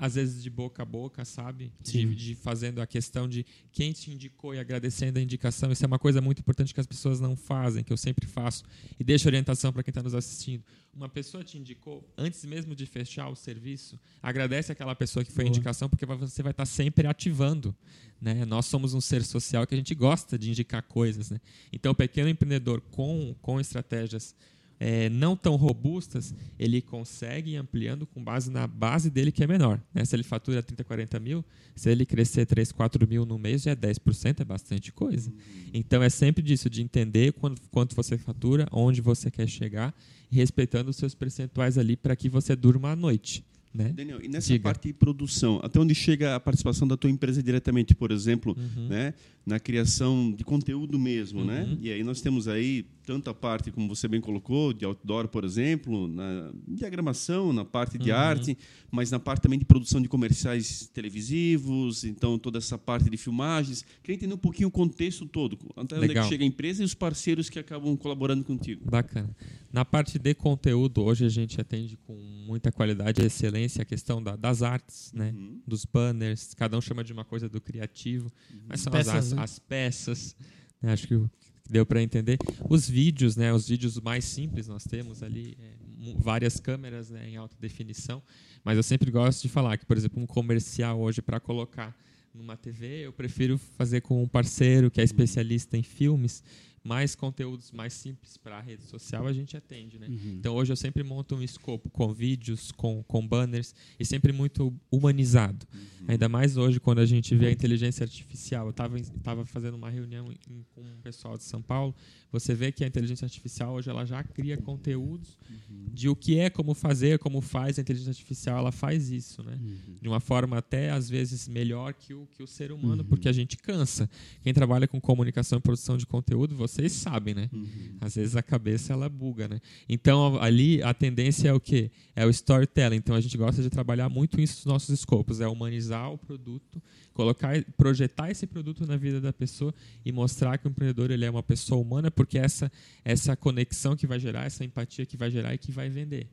às vezes de boca a boca, sabe? De, de, fazendo a questão de quem te indicou e agradecendo a indicação. Isso é uma coisa muito importante que as pessoas não fazem, que eu sempre faço. E deixo orientação para quem está nos assistindo. Uma pessoa te indicou, antes mesmo de fechar o serviço, agradece aquela pessoa que foi Boa. a indicação, porque você vai estar tá sempre ativando. Né? Nós somos um ser social que a gente gosta de indicar coisas. Né? Então, o pequeno empreendedor com, com estratégias é, não tão robustas, ele consegue ir ampliando com base na base dele que é menor. Né? Se ele fatura 30, 40 mil, se ele crescer 3, 4 mil no mês, já é 10%, é bastante coisa. Então é sempre disso, de entender quanto, quanto você fatura, onde você quer chegar, respeitando os seus percentuais ali para que você durma à noite. Né? Daniel, e nessa Diga. parte de produção, até onde chega a participação da tua empresa diretamente, por exemplo, uhum. né, na criação de conteúdo mesmo, né? uhum. né? E aí nós temos aí tanto a parte, como você bem colocou, de outdoor, por exemplo, na diagramação, na parte de uhum. arte, mas na parte também de produção de comerciais televisivos, então toda essa parte de filmagens. Queria entender um pouquinho o contexto todo, até onde é que chega a empresa e os parceiros que acabam colaborando contigo. Bacana. Na parte de conteúdo, hoje a gente atende com muita qualidade e excelência a questão da, das artes, né? Uhum. dos banners, cada um chama de uma coisa do criativo, uhum. mas são peças, as? As, peças. Né? Acho que deu para entender. Os vídeos, né? os vídeos mais simples, nós temos ali é, várias câmeras né? em alta definição, mas eu sempre gosto de falar que, por exemplo, um comercial hoje para colocar numa TV, eu prefiro fazer com um parceiro que é especialista em filmes, mais conteúdos mais simples para a rede social a gente atende, né? Uhum. Então hoje eu sempre monto um escopo com vídeos, com, com banners e sempre muito humanizado. Uhum. Ainda mais hoje quando a gente vê a inteligência artificial. Eu estava tava fazendo uma reunião em, com um pessoal de São Paulo você vê que a inteligência artificial hoje ela já cria conteúdos uhum. de o que é, como fazer, como faz a inteligência artificial, ela faz isso, né? Uhum. De uma forma até às vezes melhor que o que o ser humano, uhum. porque a gente cansa. Quem trabalha com comunicação e produção de conteúdo, vocês sabem, né? Uhum. Às vezes a cabeça ela buga, né? Então ali a tendência é o quê? É o storytelling. Então a gente gosta de trabalhar muito isso nos nossos escopos, é humanizar o produto colocar, projetar esse produto na vida da pessoa e mostrar que o empreendedor ele é uma pessoa humana, porque essa essa conexão que vai gerar, essa empatia que vai gerar e que vai vender.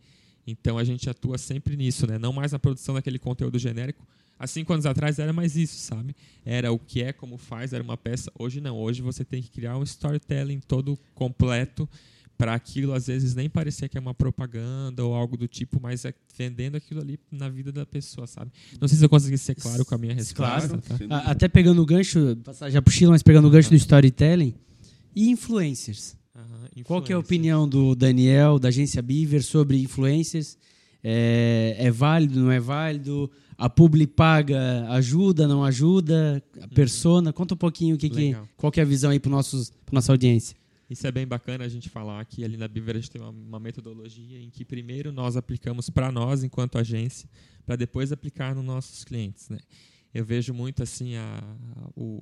Então a gente atua sempre nisso, né? Não mais na produção daquele conteúdo genérico. Há cinco anos atrás era mais isso, sabe? Era o que é, como faz, era uma peça. Hoje não. Hoje você tem que criar um storytelling todo completo para aquilo às vezes nem parecer que é uma propaganda ou algo do tipo, mas é vendendo aquilo ali na vida da pessoa, sabe? Não sei se eu consegui ser claro com a minha resposta. Claro. Tá? Até pegando o gancho, já puxei, mas pegando o gancho do storytelling e influencers. Uhum, Qual que é a opinião do Daniel, da agência Beaver, sobre influencers? É, é válido, não é válido? A publi paga ajuda, não ajuda? A uhum. persona? Conta um pouquinho o que, que qual que é a visão aí para nossa audiência. Isso é bem bacana a gente falar que ali na Biver a gente tem uma, uma metodologia em que primeiro nós aplicamos para nós enquanto agência, para depois aplicar nos nossos clientes, né? Eu vejo muito assim a,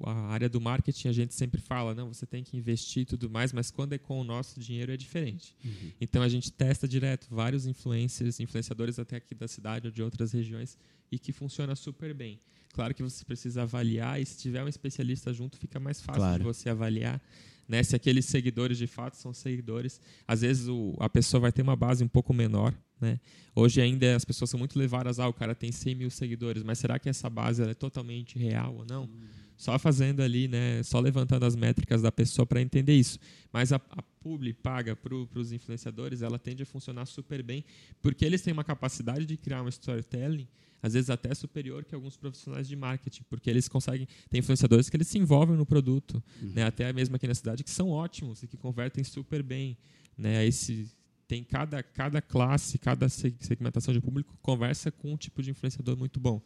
a, área do marketing, a gente sempre fala, não, você tem que investir e tudo mais, mas quando é com o nosso dinheiro é diferente. Uhum. Então a gente testa direto vários influencers, influenciadores até aqui da cidade ou de outras regiões e que funciona super bem. Claro que você precisa avaliar e se tiver um especialista junto fica mais fácil claro. de você avaliar né? Se aqueles seguidores de fato são seguidores, às vezes o, a pessoa vai ter uma base um pouco menor. Né? Hoje ainda as pessoas são muito levadas, ah, o cara tem 100 mil seguidores, mas será que essa base é totalmente real ou não? Hum. Só fazendo ali, né, só levantando as métricas da pessoa para entender isso. Mas a, a publi paga para os influenciadores, ela tende a funcionar super bem, porque eles têm uma capacidade de criar um storytelling às vezes até superior que alguns profissionais de marketing, porque eles conseguem, tem influenciadores que eles se envolvem no produto, uhum. né, até mesmo aqui na cidade, que são ótimos e que convertem super bem. Né, aí se, tem cada, cada classe, cada segmentação de público conversa com um tipo de influenciador muito bom.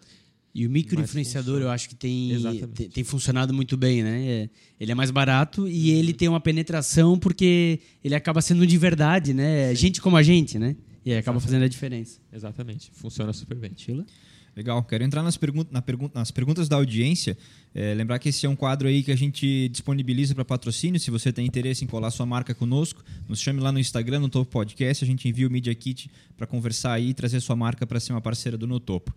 E o microinfluenciador eu acho que tem, tem, tem, funcionado muito bem, né? É, ele é mais barato e uhum. ele tem uma penetração porque ele acaba sendo de verdade, né? Sim. Gente como a gente, né? E acaba fazendo a diferença. Exatamente. Funciona super bem. Tila? Legal. Quero entrar nas, pergun na pergun nas perguntas da audiência. É, lembrar que esse é um quadro aí que a gente disponibiliza para patrocínio. Se você tem interesse em colar sua marca conosco, nos chame lá no Instagram, no Topo Podcast. A gente envia o Media Kit para conversar aí e trazer sua marca para ser uma parceira do No Topo.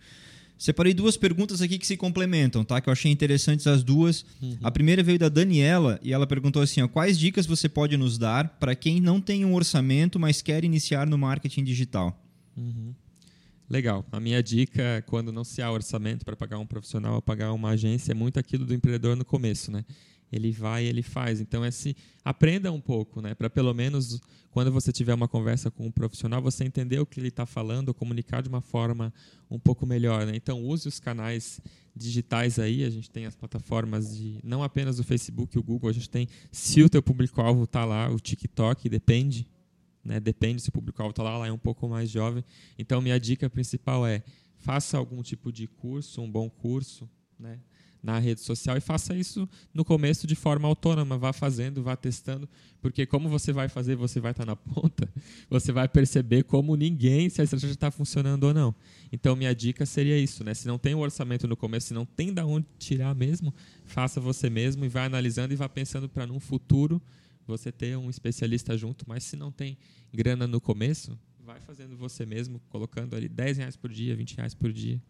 Separei duas perguntas aqui que se complementam, tá? Que eu achei interessantes as duas. Uhum. A primeira veio da Daniela e ela perguntou assim: ó, quais dicas você pode nos dar para quem não tem um orçamento, mas quer iniciar no marketing digital? Uhum. Legal. A minha dica, quando não se há orçamento para pagar um profissional ou pagar uma agência, é muito aquilo do empreendedor no começo, né? Ele vai, ele faz. Então, é se aprenda um pouco, né? Para pelo menos quando você tiver uma conversa com um profissional, você entender o que ele está falando, comunicar de uma forma um pouco melhor. Né? Então, use os canais digitais aí. A gente tem as plataformas de não apenas o Facebook, o Google. A gente tem se o teu público-alvo está lá, o TikTok depende né? Depende se o público-alvo está lá, lá é um pouco mais jovem. Então, minha dica principal é faça algum tipo de curso, um bom curso, né? na rede social e faça isso no começo de forma autônoma, vá fazendo, vá testando, porque como você vai fazer, você vai estar tá na ponta, você vai perceber como ninguém se a estratégia está funcionando ou não. Então minha dica seria isso, né? Se não tem o um orçamento no começo, se não tem da onde tirar mesmo, faça você mesmo e vá analisando e vá pensando para num futuro você ter um especialista junto, mas se não tem grana no começo, vai fazendo você mesmo, colocando ali 10 reais por dia, 20 reais por dia.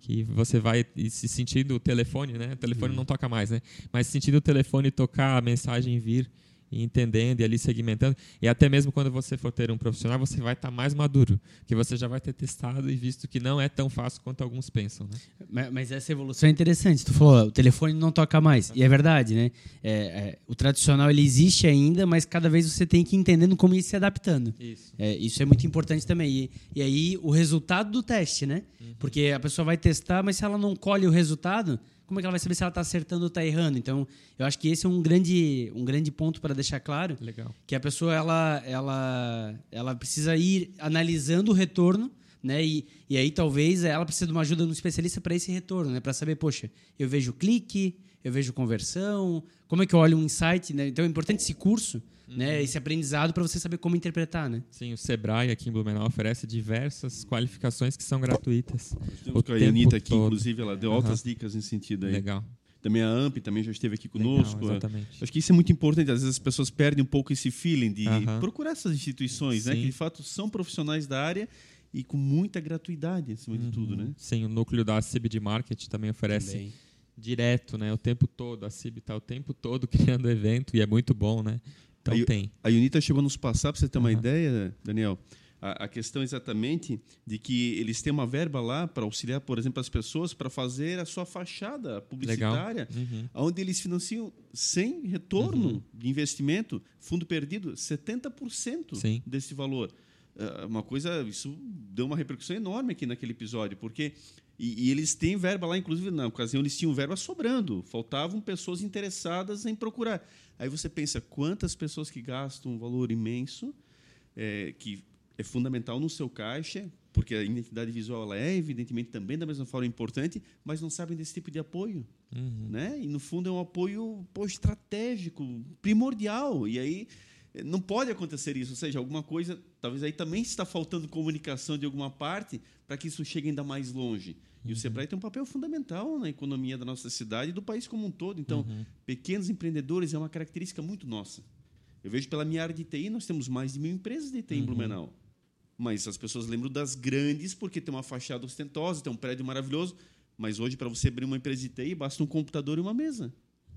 Que você vai se sentindo o telefone, né? O telefone uhum. não toca mais, né? Mas sentindo o telefone tocar, a mensagem vir, e entendendo e ali segmentando. E até mesmo quando você for ter um profissional, você vai estar tá mais maduro, que você já vai ter testado e visto que não é tão fácil quanto alguns pensam. Né? Mas, mas essa evolução é interessante. Tu falou, o telefone não toca mais. E é verdade, né? É, é, o tradicional ele existe ainda, mas cada vez você tem que ir entendendo como ir se adaptando. Isso. É, isso é muito importante também. E, e aí o resultado do teste, né? Uhum. Porque a pessoa vai testar, mas se ela não colhe o resultado como é que ela vai saber se ela está acertando ou está errando? Então, eu acho que esse é um grande, um grande ponto para deixar claro. Legal. Que a pessoa ela, ela, ela precisa ir analisando o retorno, né? E, e aí talvez ela precise de uma ajuda de um especialista para esse retorno, né? Para saber, poxa, eu vejo clique, eu vejo conversão, como é que eu olho um insight, né? Então é importante esse curso né, uhum. esse aprendizado para você saber como interpretar, né? Sim, o Sebrae aqui em Blumenau oferece diversas qualificações que são gratuitas. Temos com a Anitta aqui, todo. inclusive, ela deu uhum. altas dicas nesse sentido aí. Legal. Também a AMP também já esteve aqui conosco. Legal, exatamente. Acho que isso é muito importante. Às vezes as pessoas perdem um pouco esse feeling de uhum. procurar essas instituições, né, que de fato são profissionais da área e com muita gratuidade, acima de tudo, né? Sim, o núcleo da CIB de Marketing também oferece também. direto, né? O tempo todo. A CIB está o tempo todo criando evento e é muito bom, né? Então a, tem. A Unita chegou a nos passar, para você ter uma uhum. ideia, Daniel, a, a, questão exatamente de que eles têm uma verba lá para auxiliar, por exemplo, as pessoas para fazer a sua fachada publicitária, uhum. onde eles financiam sem retorno uhum. de investimento, fundo perdido, 70% Sim. desse valor. Uh, uma coisa, isso deu uma repercussão enorme aqui naquele episódio, porque e, e, eles têm verba lá, inclusive na ocasião eles tinham verba sobrando, faltavam pessoas interessadas em procurar. Aí você pensa quantas pessoas que gastam um valor imenso, é, que é fundamental no seu caixa, porque a identidade visual é evidentemente também da mesma forma importante, mas não sabem desse tipo de apoio, uhum. né? E no fundo é um apoio pô, estratégico, primordial. E aí não pode acontecer isso, ou seja, alguma coisa, talvez aí também está faltando comunicação de alguma parte para que isso chegue ainda mais longe. E o Sebrae tem um papel fundamental na economia da nossa cidade e do país como um todo. Então, uhum. pequenos empreendedores é uma característica muito nossa. Eu vejo pela minha área de TI, nós temos mais de mil empresas de TI uhum. em Blumenau. Mas as pessoas lembram das grandes porque tem uma fachada ostentosa, tem um prédio maravilhoso. Mas hoje, para você abrir uma empresa de TI, basta um computador e uma mesa.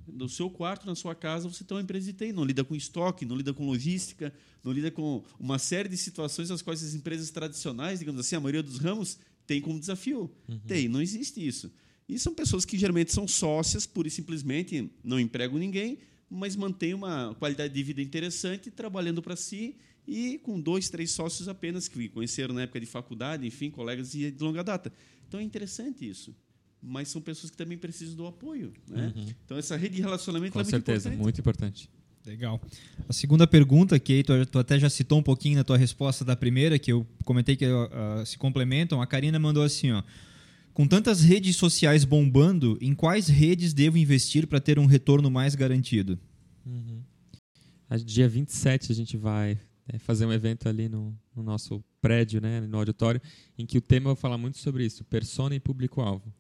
No seu quarto, na sua casa, você tem uma empresa de TI. Não lida com estoque, não lida com logística, não lida com uma série de situações as quais as empresas tradicionais, digamos assim, a maioria dos ramos, tem como desafio. Uhum. Tem, não existe isso. E são pessoas que geralmente são sócias, pura e simplesmente não empregam ninguém, mas mantêm uma qualidade de vida interessante, trabalhando para si e com dois, três sócios apenas, que conheceram na época de faculdade, enfim, colegas de, longa data. Então é interessante isso. Mas são pessoas que também precisam do apoio. Né? Uhum. Então essa rede de relacionamento com é muito certeza, importante. muito importante. Legal. A segunda pergunta, que tu, tu, até já citou um pouquinho na tua resposta da primeira, que eu comentei que uh, se complementam, a Karina mandou assim, ó. Com tantas redes sociais bombando, em quais redes devo investir para ter um retorno mais garantido? Uhum. Dia 27 a gente vai é, fazer um evento ali no, no, nosso prédio, né, no auditório, em que o tema vou falar muito sobre isso, persona e público-alvo.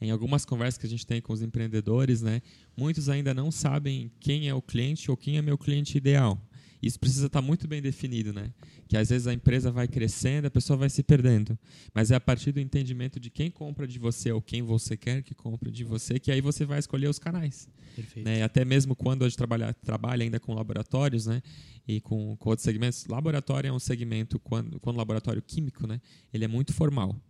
Em algumas conversas que a gente tem com os empreendedores, né, muitos ainda não sabem quem é o cliente ou quem é meu cliente ideal. Isso precisa estar muito bem definido, né? Que às vezes a empresa vai crescendo, a pessoa vai se perdendo. Mas é a partir do entendimento de quem compra de você ou quem você quer que compre de você que aí você vai escolher os canais. Perfeito. Né? Até mesmo quando a gente trabalha, trabalha ainda com laboratórios, né? E com, com outros segmentos. Laboratório é um segmento, quando, quando laboratório químico, né? Ele é muito formal.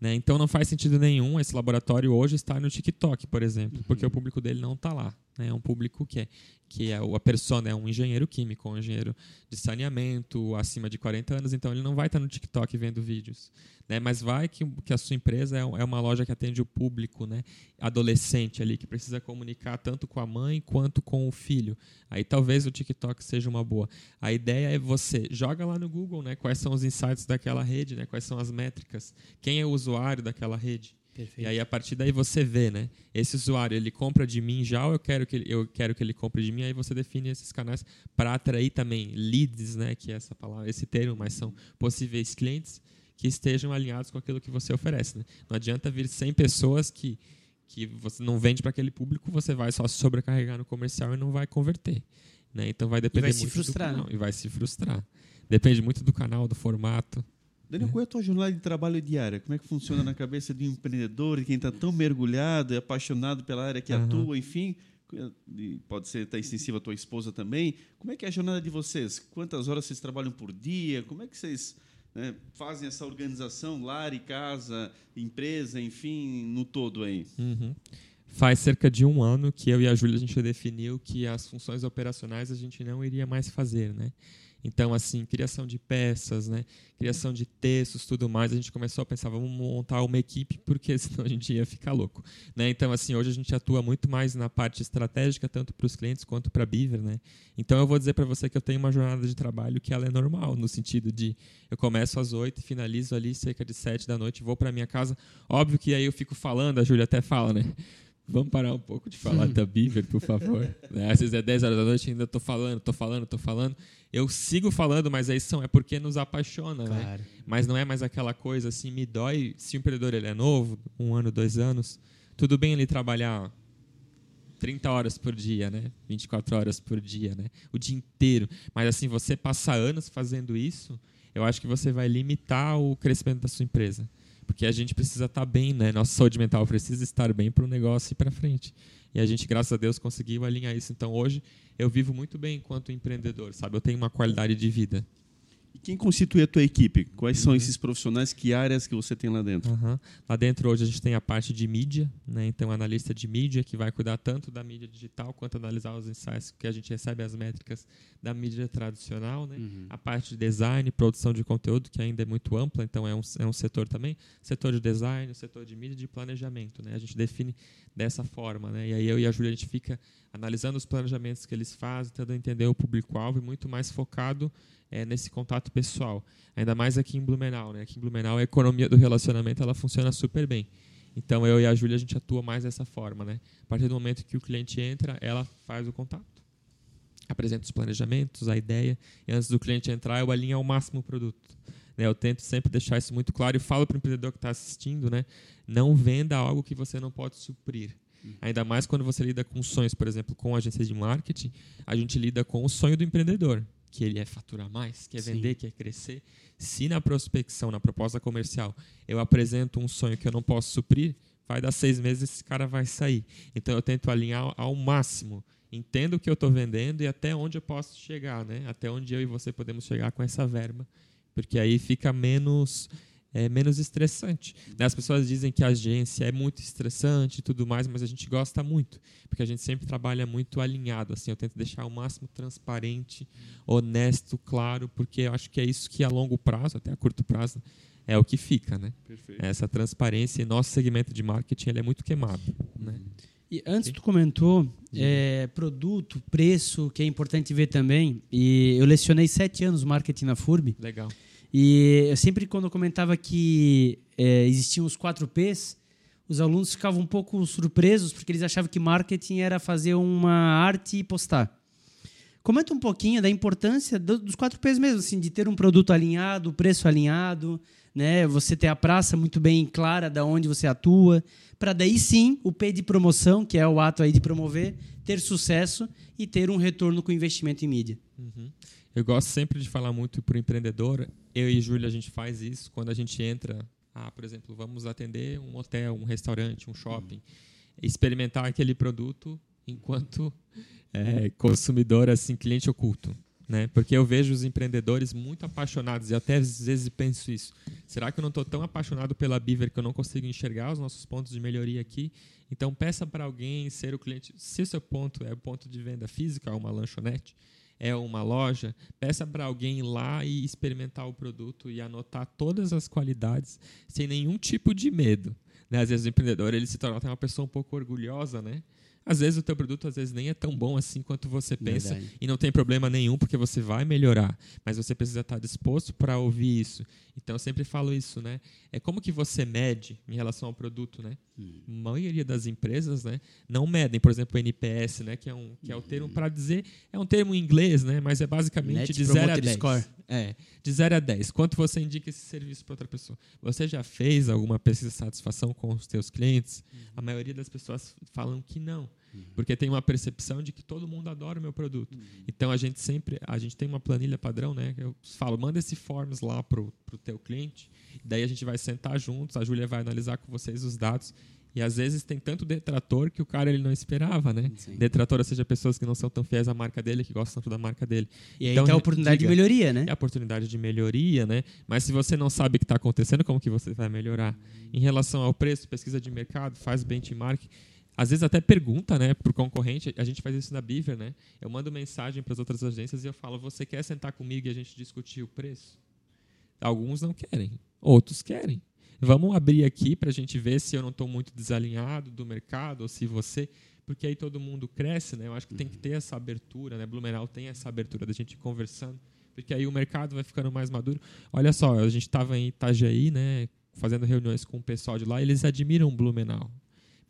Né? Então não faz sentido nenhum esse laboratório hoje estar no TikTok, por exemplo, uhum. porque o público dele não está lá. Né? É um público que é, que é a persona é um engenheiro químico, um engenheiro de saneamento, acima de 40 anos, então ele não vai estar no TikTok vendo vídeos. Né? Mas vai que, que a sua empresa é, é uma loja que atende o público né? adolescente ali, que precisa comunicar tanto com a mãe quanto com o filho. Aí talvez o TikTok seja uma boa. A ideia é você joga lá no Google né? quais são os insights daquela rede, né? quais são as métricas, quem é o usuário daquela rede. Perfeito. E aí a partir daí você vê, né? Esse usuário ele compra de mim já ou eu quero que ele, eu quero que ele compre de mim. Aí você define esses canais para atrair também leads, né? Que é essa palavra, esse termo, mas são possíveis clientes que estejam alinhados com aquilo que você oferece. Né? Não adianta vir 100 pessoas que, que você não vende para aquele público, você vai só se sobrecarregar no comercial e não vai converter. Né? Então vai depender e vai muito se frustrar, do canal. Né? E vai se frustrar. Depende muito do canal, do formato. Daniel, é. qual é a tua jornada de trabalho diária? Como é que funciona na cabeça de um empreendedor, de quem está tão mergulhado, apaixonado pela área que uhum. atua, enfim? Pode ser até extensiva a tua esposa também. Como é que é a jornada de vocês? Quantas horas vocês trabalham por dia? Como é que vocês né, fazem essa organização, lar e casa, empresa, enfim, no todo aí? Uhum. Faz cerca de um ano que eu e a Júlia a gente definiu que as funções operacionais a gente não iria mais fazer, né? Então, assim, criação de peças, né? criação de textos, tudo mais, a gente começou a pensar, vamos montar uma equipe, porque senão a gente ia ficar louco. Né? Então, assim, hoje a gente atua muito mais na parte estratégica, tanto para os clientes quanto para a Beaver. Né? Então, eu vou dizer para você que eu tenho uma jornada de trabalho que ela é normal, no sentido de eu começo às oito, finalizo ali cerca de sete da noite, vou para minha casa. Óbvio que aí eu fico falando, a Júlia até fala, né? Vamos parar um pouco de falar da Beaver, por favor. Né? Às vezes é 10 horas da noite ainda estou falando, estou falando, estou falando. Eu sigo falando, mas aí são, é porque nos apaixona, né? claro. né? Mas não é mais aquela coisa assim, me dói. Se o empreendedor ele é novo, um ano, dois anos, tudo bem ele trabalhar 30 horas por dia, né? 24 horas por dia, né? O dia inteiro. Mas assim, você passa anos fazendo isso, eu acho que você vai limitar o crescimento da sua empresa porque a gente precisa estar tá bem, né? Nossa saúde mental precisa estar bem para o negócio ir para frente. E a gente, graças a Deus, conseguiu alinhar isso. Então, hoje, eu vivo muito bem enquanto empreendedor, sabe? Eu tenho uma qualidade de vida. E quem constitui a tua equipe? Quais são uhum. esses profissionais? Que áreas que você tem lá dentro? Uhum. Lá dentro hoje a gente tem a parte de mídia, né? então analista de mídia que vai cuidar tanto da mídia digital quanto analisar os insights que a gente recebe as métricas da mídia tradicional, né? Uhum. a parte de design, produção de conteúdo que ainda é muito ampla, então é um, é um setor também, setor de design, setor de mídia e de planejamento, né? a gente define dessa forma, né? e aí eu e a Júlia a gente fica analisando os planejamentos que eles fazem, tentando entender o público-alvo e muito mais focado é, nesse contato pessoal. Ainda mais aqui em Blumenau. Né? Aqui em Blumenau a economia do relacionamento ela funciona super bem. Então eu e a Júlia a gente atua mais dessa forma. Né? A partir do momento que o cliente entra, ela faz o contato. Apresenta os planejamentos, a ideia, e antes do cliente entrar, eu alinho ao máximo o produto. Né? Eu tento sempre deixar isso muito claro e falo para o empreendedor que está assistindo, né? não venda algo que você não pode suprir. Uhum. Ainda mais quando você lida com sonhos, por exemplo, com agências de marketing, a gente lida com o sonho do empreendedor que ele é faturar mais, quer Sim. vender, quer crescer. Se na prospecção, na proposta comercial, eu apresento um sonho que eu não posso suprir, vai dar seis meses esse cara vai sair. Então eu tento alinhar ao máximo. Entendo o que eu estou vendendo e até onde eu posso chegar, né? Até onde eu e você podemos chegar com essa verba. Porque aí fica menos é menos estressante. Né? As pessoas dizem que a agência é muito estressante e tudo mais, mas a gente gosta muito, porque a gente sempre trabalha muito alinhado. Assim, eu tento deixar o máximo transparente, honesto, claro, porque eu acho que é isso que a longo prazo, até a curto prazo, é o que fica, né? Perfeito. Essa transparência e nosso segmento de marketing ele é muito queimado, né? E antes Sim. tu comentou é, produto, preço, que é importante ver também. E eu lecionei sete anos marketing na FURB. Legal. E eu sempre, quando eu comentava que é, existiam os 4 Ps, os alunos ficavam um pouco surpresos, porque eles achavam que marketing era fazer uma arte e postar. Comenta um pouquinho da importância do, dos quatro P's mesmo, assim, de ter um produto alinhado, preço alinhado, né? Você ter a praça muito bem clara da onde você atua, para daí sim o P de promoção, que é o ato aí de promover, ter sucesso e ter um retorno com investimento em mídia. Uhum. Eu gosto sempre de falar muito para o empreendedor. Eu e Júlia a gente faz isso quando a gente entra. Ah, por exemplo, vamos atender um hotel, um restaurante, um shopping, uhum. experimentar aquele produto enquanto é, consumidor, assim, cliente oculto. Né? Porque eu vejo os empreendedores muito apaixonados e até às vezes penso isso. Será que eu não estou tão apaixonado pela Beaver que eu não consigo enxergar os nossos pontos de melhoria aqui? Então peça para alguém ser o cliente. Se o seu ponto é o ponto de venda física, uma lanchonete, é uma loja, peça para alguém ir lá e experimentar o produto e anotar todas as qualidades sem nenhum tipo de medo. Né? Às vezes o empreendedor ele se torna uma pessoa um pouco orgulhosa, né? Às vezes o teu produto às vezes nem é tão bom assim quanto você pensa Verdade. e não tem problema nenhum porque você vai melhorar, mas você precisa estar disposto para ouvir isso. Então eu sempre falo isso, né? É como que você mede em relação ao produto, né? Hum. A maioria das empresas, né, não medem, por exemplo, o NPS, né, que é um que é o termo hum. para dizer, é um termo em inglês, né, mas é basicamente Net de 0 a 10. Score. É, de 0 a 10. Quanto você indica esse serviço para outra pessoa? Você já fez alguma pesquisa de satisfação com os seus clientes? Hum. A maioria das pessoas falam que não. Uhum. Porque tem uma percepção de que todo mundo adora o meu produto. Uhum. Então a gente sempre, a gente tem uma planilha padrão, né? Eu falo, manda esse forms lá pro, pro teu cliente, daí a gente vai sentar juntos, a Júlia vai analisar com vocês os dados e às vezes tem tanto detrator que o cara ele não esperava, né? Sim. Detrator, ou seja, pessoas que não são tão fiéis à marca dele, que gostam tanto da marca dele. E então, aí tem a oportunidade diga, de melhoria, né? É a oportunidade de melhoria, né? Mas se você não sabe o que está acontecendo, como que você vai melhorar? Em relação ao preço, pesquisa de mercado, faz benchmark às vezes até pergunta, né, pro concorrente, a gente faz isso na Beaver, né? Eu mando mensagem para as outras agências e eu falo: "Você quer sentar comigo e a gente discutir o preço?" Alguns não querem, outros querem. Vamos abrir aqui para a gente ver se eu não estou muito desalinhado do mercado ou se você, porque aí todo mundo cresce, né? Eu acho que tem que ter essa abertura, né? Blumenau tem essa abertura da gente conversando, porque aí o mercado vai ficando mais maduro. Olha só, a gente estava em Itajaí, né? Fazendo reuniões com o pessoal de lá, eles admiram Blumenau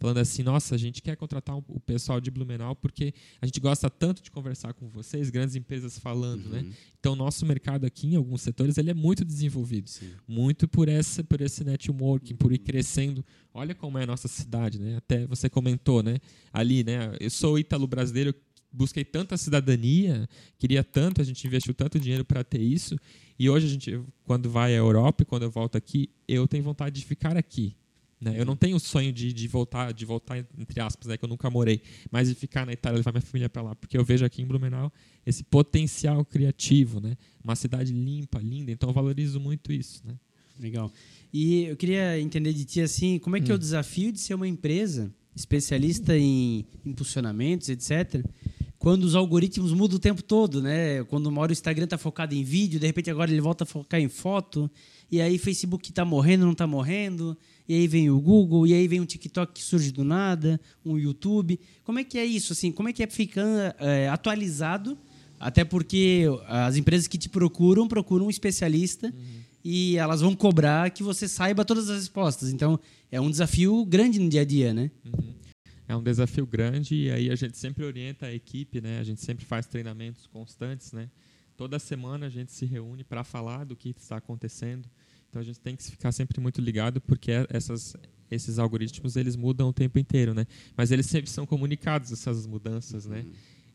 falando assim: nossa, a gente quer contratar um, o pessoal de Blumenau porque a gente gosta tanto de conversar com vocês, grandes empresas falando, né? uhum. né? Então, nosso mercado aqui, em alguns setores, ele é muito desenvolvido, Sim. muito por essa, por esse networking, por ir crescendo. Olha como é a nossa cidade, né? Até você comentou, né? Ali, né? Eu sou ítalo brasileiro, busquei tanta cidadania, queria tanto, a gente investiu tanto dinheiro para ter isso. E hoje a gente, quando vai à Europa e quando eu volto aqui, eu tenho vontade de ficar aqui. Né? Eu não tenho o sonho de, de voltar, de voltar entre aspas, né, que eu nunca morei, mas de ficar na Itália, levar minha família para lá, porque eu vejo aqui em Blumenau esse potencial criativo, né? Uma cidade limpa, linda, então eu valorizo muito isso, né? Legal. E eu queria entender de ti assim, como é que hum. é o hum. desafio de ser uma empresa especialista em impulsionamentos, etc. Quando os algoritmos mudam o tempo todo, né? Quando uma hora o Instagram está focado em vídeo, de repente agora ele volta a focar em foto, e aí Facebook está morrendo, não está morrendo e aí vem o Google, e aí vem um TikTok que surge do nada, um YouTube. Como é que é isso? Assim, como é que é ficar é, atualizado? Até porque as empresas que te procuram, procuram um especialista uhum. e elas vão cobrar que você saiba todas as respostas. Então, é um desafio grande no dia a dia, né? Uhum. É um desafio grande e aí a gente sempre orienta a equipe, né? A gente sempre faz treinamentos constantes, né? Toda semana a gente se reúne para falar do que está acontecendo então a gente tem que ficar sempre muito ligado porque essas, esses algoritmos eles mudam o tempo inteiro, né? Mas eles sempre são comunicados essas mudanças, né? Uhum.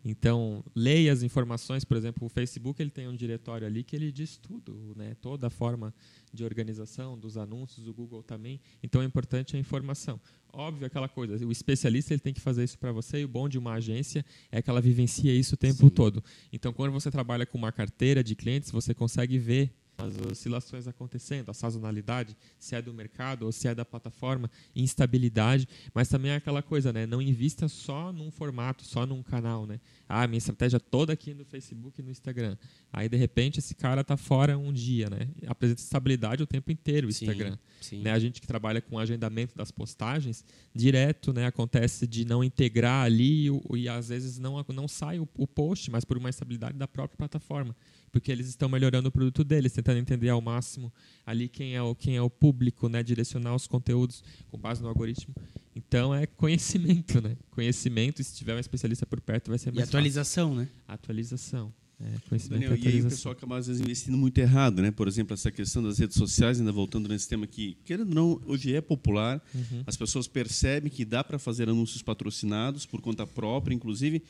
Então, leia as informações, por exemplo, o Facebook ele tem um diretório ali que ele diz tudo, né? Toda a forma de organização dos anúncios, o Google também. Então, é importante a informação. Óbvio, aquela coisa, o especialista ele tem que fazer isso para você e o bom de uma agência é que ela vivencia isso o tempo Sim. todo. Então, quando você trabalha com uma carteira de clientes, você consegue ver as oscilações acontecendo, a sazonalidade, se é do mercado ou se é da plataforma, instabilidade, mas também é aquela coisa, né? Não invista só num formato, só num canal, né? Ah, minha estratégia toda aqui no Facebook e no Instagram. Aí de repente esse cara tá fora um dia, né? Apresenta estabilidade o tempo inteiro o Instagram. Sim, sim. Né? A gente que trabalha com agendamento das postagens, direto, né, acontece de não integrar ali e, e às vezes não não sai o, o post, mas por uma instabilidade da própria plataforma porque eles estão melhorando o produto deles, tentando entender ao máximo ali quem é o, quem é o público, né? direcionar os conteúdos com base no algoritmo. Então é conhecimento, né? Conhecimento, e se tiver um especialista por perto, vai ser mais E atualização, fácil. né? Atualização. É, conhecimento Daniel, e, e aí o pessoal acaba às vezes investindo muito errado, né? Por exemplo, essa questão das redes sociais, ainda voltando nesse tema que, querendo ou não, hoje é popular. Uhum. As pessoas percebem que dá para fazer anúncios patrocinados por conta própria, inclusive,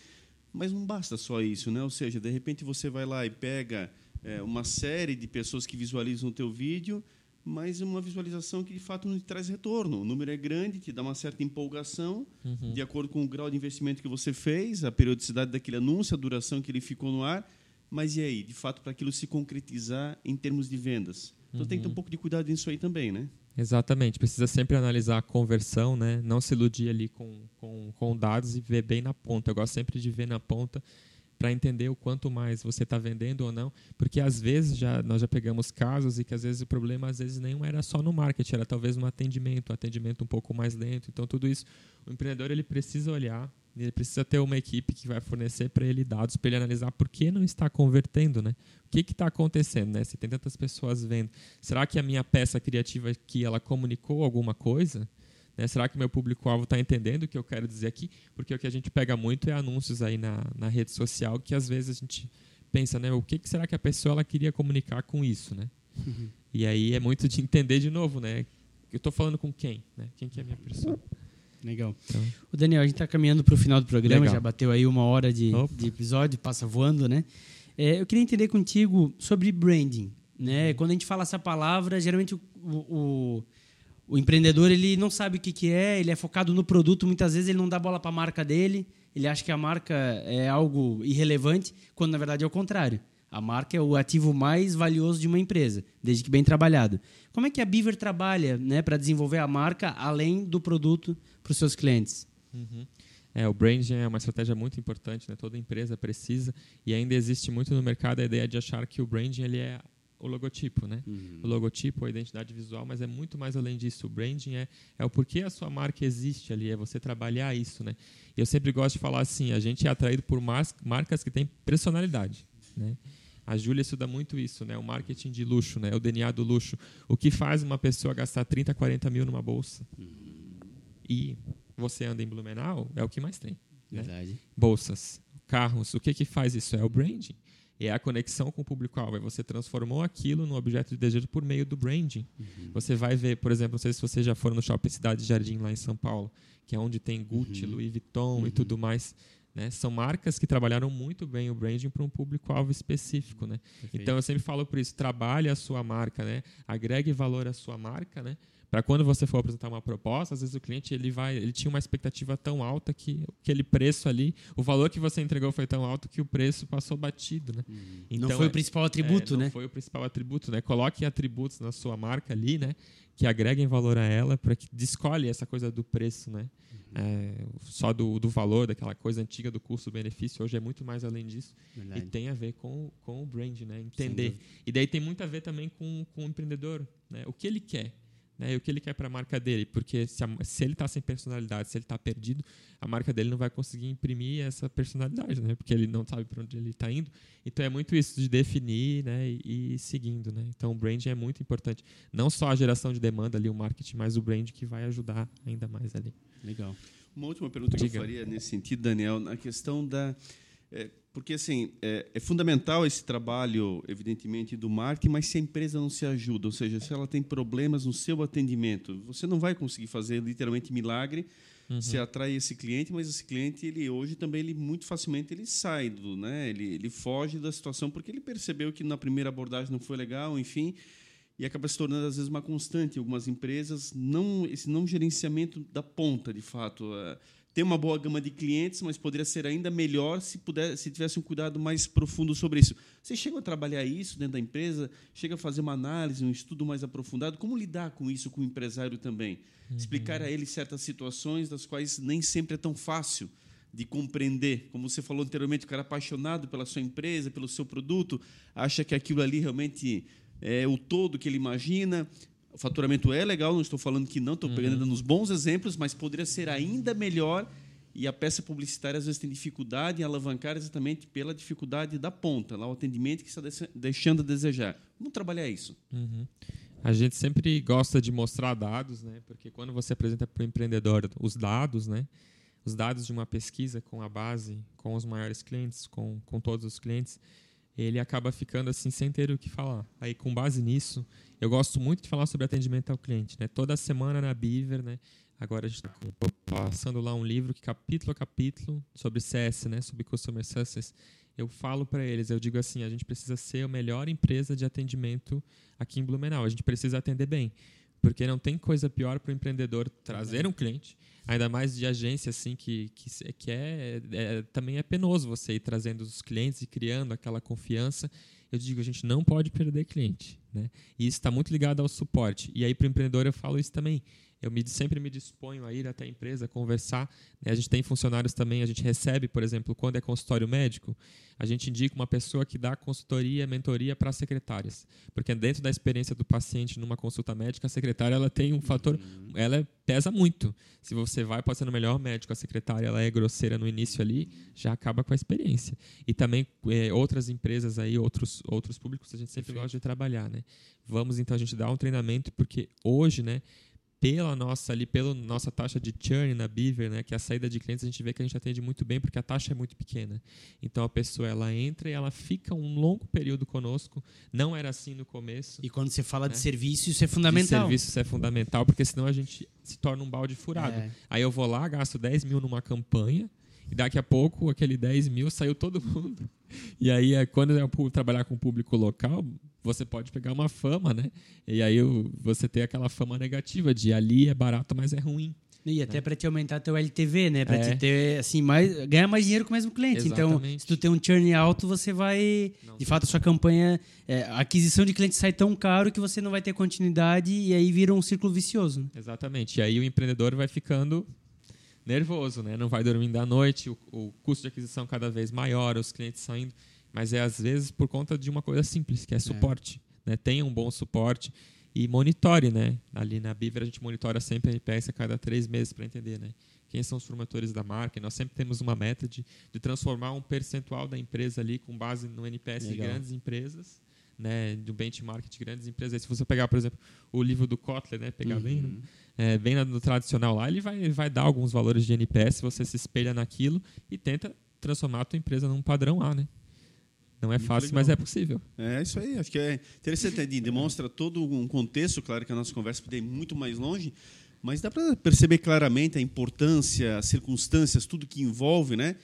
mas não basta só isso, né? Ou seja, de repente você vai lá e pega é, uma série de pessoas que visualizam o teu vídeo, mas uma visualização que de fato não te traz retorno. O número é grande, te dá uma certa empolgação, uhum. de acordo com o grau de investimento que você fez, a periodicidade daquele anúncio, a duração que ele ficou no ar. Mas e aí, de fato, para aquilo se concretizar em termos de vendas? Então uhum. tem que ter um uhum. pouco de cuidado nisso aí também, né? Exatamente, precisa sempre analisar a conversão, né? não se iludir ali com, com, com dados e ver bem na ponta. Eu gosto sempre de ver na ponta para entender o quanto mais você está vendendo ou não, porque às vezes já nós já pegamos casos e que às vezes o problema às vezes nem era só no marketing, era talvez no atendimento, um atendimento um pouco mais lento. Então tudo isso, o empreendedor ele precisa olhar, ele precisa ter uma equipe que vai fornecer para ele dados para ele analisar por que não está convertendo, né? O que está acontecendo, né? Se tem tantas pessoas vendo, será que a minha peça criativa aqui ela comunicou alguma coisa? Né? Será que meu público-alvo está entendendo o que eu quero dizer aqui? Porque o que a gente pega muito é anúncios aí na, na rede social que às vezes a gente pensa, né? O que, que será que a pessoa ela queria comunicar com isso, né? Uhum. E aí é muito de entender de novo, né? Eu estou falando com quem, né? Quem que é a minha pessoa? Legal. Então, o Daniel, a gente está caminhando para o final do programa, legal. já bateu aí uma hora de, de episódio, passa voando, né? É, eu queria entender contigo sobre branding, né? Quando a gente fala essa palavra, geralmente o, o o empreendedor ele não sabe o que, que é, ele é focado no produto, muitas vezes ele não dá bola para a marca dele, ele acha que a marca é algo irrelevante, quando na verdade é o contrário. A marca é o ativo mais valioso de uma empresa, desde que bem trabalhado. Como é que a Beaver trabalha né, para desenvolver a marca além do produto para os seus clientes? Uhum. É, o branding é uma estratégia muito importante, né? toda empresa precisa, e ainda existe muito no mercado a ideia de achar que o branding ele é o logotipo, né? Uhum. O logotipo, a identidade visual, mas é muito mais além disso. O branding é, é o porquê a sua marca existe ali, é você trabalhar isso, né? E eu sempre gosto de falar assim, a gente é atraído por marcas que têm personalidade, né? A Júlia estuda muito isso, né? O marketing de luxo, né? O DNA do luxo. O que faz uma pessoa gastar 30, 40 mil numa bolsa? Uhum. E você anda em Blumenau, é o que mais tem. Né? Bolsas, carros. O que, que faz isso? É o branding é a conexão com o público-alvo. É você transformou aquilo num objeto de desejo por meio do branding. Uhum. Você vai ver, por exemplo, não sei se você já for no Shopping Cidade Jardim lá em São Paulo, que é onde tem Gucci, uhum. Louis Vuitton uhum. e tudo mais. Né? São marcas que trabalharam muito bem o branding para um público-alvo específico. Né? Então eu sempre falo por isso: trabalhe a sua marca, né? agregue valor à sua marca, né? Para quando você for apresentar uma proposta, às vezes o cliente ele vai, ele tinha uma expectativa tão alta que aquele preço ali, o valor que você entregou foi tão alto que o preço passou batido, né? Uhum. Então, não foi o principal atributo, é, né? Não foi o principal atributo, né? Coloque atributos na sua marca ali, né? Que agreguem valor a ela, para que descolhe essa coisa do preço, né? Uhum. É, só do, do valor, daquela coisa antiga do custo-benefício, hoje é muito mais além disso. Verdade. E tem a ver com, com o brand, né? Entender. E daí tem muito a ver também com, com o empreendedor, né? O que ele quer né, e o que ele quer para a marca dele. Porque se, a, se ele está sem personalidade, se ele está perdido, a marca dele não vai conseguir imprimir essa personalidade, né, porque ele não sabe para onde ele está indo. Então é muito isso de definir né, e, e seguindo. Né? Então o branding é muito importante. Não só a geração de demanda ali, o marketing, mas o brand que vai ajudar ainda mais ali. Legal. Uma última pergunta Diga. que eu faria nesse sentido, Daniel, na questão da. É, porque assim é, é, fundamental esse trabalho, evidentemente, do marketing, mas se a empresa não se ajuda, ou seja, se ela tem problemas no seu atendimento, você não vai conseguir fazer literalmente milagre. Uhum. Você atrai esse cliente, mas esse cliente ele hoje também ele muito facilmente ele sai do, né? Ele, ele foge da situação porque ele percebeu que na primeira abordagem não foi legal, enfim, e acaba se tornando às vezes uma constante algumas empresas, não esse não gerenciamento da ponta, de fato. Tem uma boa gama de clientes, mas poderia ser ainda melhor se puder, se tivesse um cuidado mais profundo sobre isso. Você chega a trabalhar isso dentro da empresa, chega a fazer uma análise, um estudo mais aprofundado, como lidar com isso com o empresário também? Uhum. Explicar a ele certas situações das quais nem sempre é tão fácil de compreender. Como você falou anteriormente, o cara é apaixonado pela sua empresa, pelo seu produto, acha que aquilo ali realmente é o todo que ele imagina, o faturamento é legal, não estou falando que não, estou pegando uhum. nos bons exemplos, mas poderia ser ainda melhor e a peça publicitária às vezes tem dificuldade em alavancar exatamente pela dificuldade da ponta, lá o atendimento que está deixando a desejar. Vamos trabalhar isso. Uhum. A gente sempre gosta de mostrar dados, né? Porque quando você apresenta para o empreendedor os dados, né? Os dados de uma pesquisa com a base, com os maiores clientes, com, com todos os clientes, ele acaba ficando assim sem ter o que falar. Aí com base nisso, eu gosto muito de falar sobre atendimento ao cliente, né? Toda semana na Beaver, né? Agora a gente está passando lá um livro que capítulo a capítulo sobre CS, né, sobre Customer Success. Eu falo para eles, eu digo assim, a gente precisa ser a melhor empresa de atendimento aqui em Blumenau. A gente precisa atender bem, porque não tem coisa pior para o empreendedor trazer um cliente, ainda mais de agência assim que que, que é, é também é penoso você ir trazendo os clientes e criando aquela confiança eu digo, a gente não pode perder cliente. Né? E isso está muito ligado ao suporte. E aí, para o empreendedor, eu falo isso também eu me, sempre me disponho a ir até a empresa, conversar. Né? A gente tem funcionários também, a gente recebe, por exemplo, quando é consultório médico, a gente indica uma pessoa que dá consultoria, mentoria para as secretárias. Porque dentro da experiência do paciente numa consulta médica, a secretária ela tem um fator, uhum. ela pesa muito. Se você vai, pode ser no melhor médico, a secretária ela é grosseira no início ali, já acaba com a experiência. E também é, outras empresas aí, outros, outros públicos, a gente sempre Perfeito. gosta de trabalhar, né? Vamos então a gente dar um treinamento, porque hoje, né, pela nossa ali pela nossa taxa de churn na Beaver, né, que é a saída de clientes, a gente vê que a gente atende muito bem porque a taxa é muito pequena. Então a pessoa ela entra e ela fica um longo período conosco. Não era assim no começo. E quando você fala né? de serviço, isso é fundamental. De serviço isso é fundamental porque senão a gente se torna um balde furado. É. Aí eu vou lá, gasto 10 mil numa campanha e daqui a pouco aquele 10 mil saiu todo mundo. E aí, é, quando eu trabalhar com o público local, você pode pegar uma fama, né? E aí você tem aquela fama negativa de ali é barato, mas é ruim. E até né? para te aumentar teu LTV, né? Para é. te ter assim mais ganhar mais dinheiro com o mesmo cliente. Então, Exatamente. Então, se tu tem um churn alto, você vai, não, de fato, a sua campanha, é, a aquisição de clientes sai tão caro que você não vai ter continuidade e aí vira um círculo vicioso. Né? Exatamente. E aí o empreendedor vai ficando nervoso, né? Não vai dormindo à noite, o, o custo de aquisição cada vez maior, os clientes saindo. Mas é às vezes por conta de uma coisa simples, que é, é. suporte. É. Né? Tenha um bom suporte e monitore, né? Ali na Biver a gente monitora sempre a NPS a cada três meses para entender, né? Quem são os promotores da marca? E nós sempre temos uma meta de, de transformar um percentual da empresa ali com base no NPS Legal. de grandes empresas, né? Do benchmark de grandes empresas. Se você pegar, por exemplo, o livro do Kotler, né? Pegar uhum. bem, é, bem no tradicional lá, ele vai, vai dar alguns valores de NPS. Você se espelha naquilo e tenta transformar a tua empresa num padrão A, né? Não é fácil, mas é possível. É isso aí. Acho que é interessante. Né? Demonstra todo um contexto. Claro que a nossa conversa poderia ir muito mais longe, mas dá para perceber claramente a importância, as circunstâncias, tudo que envolve, né?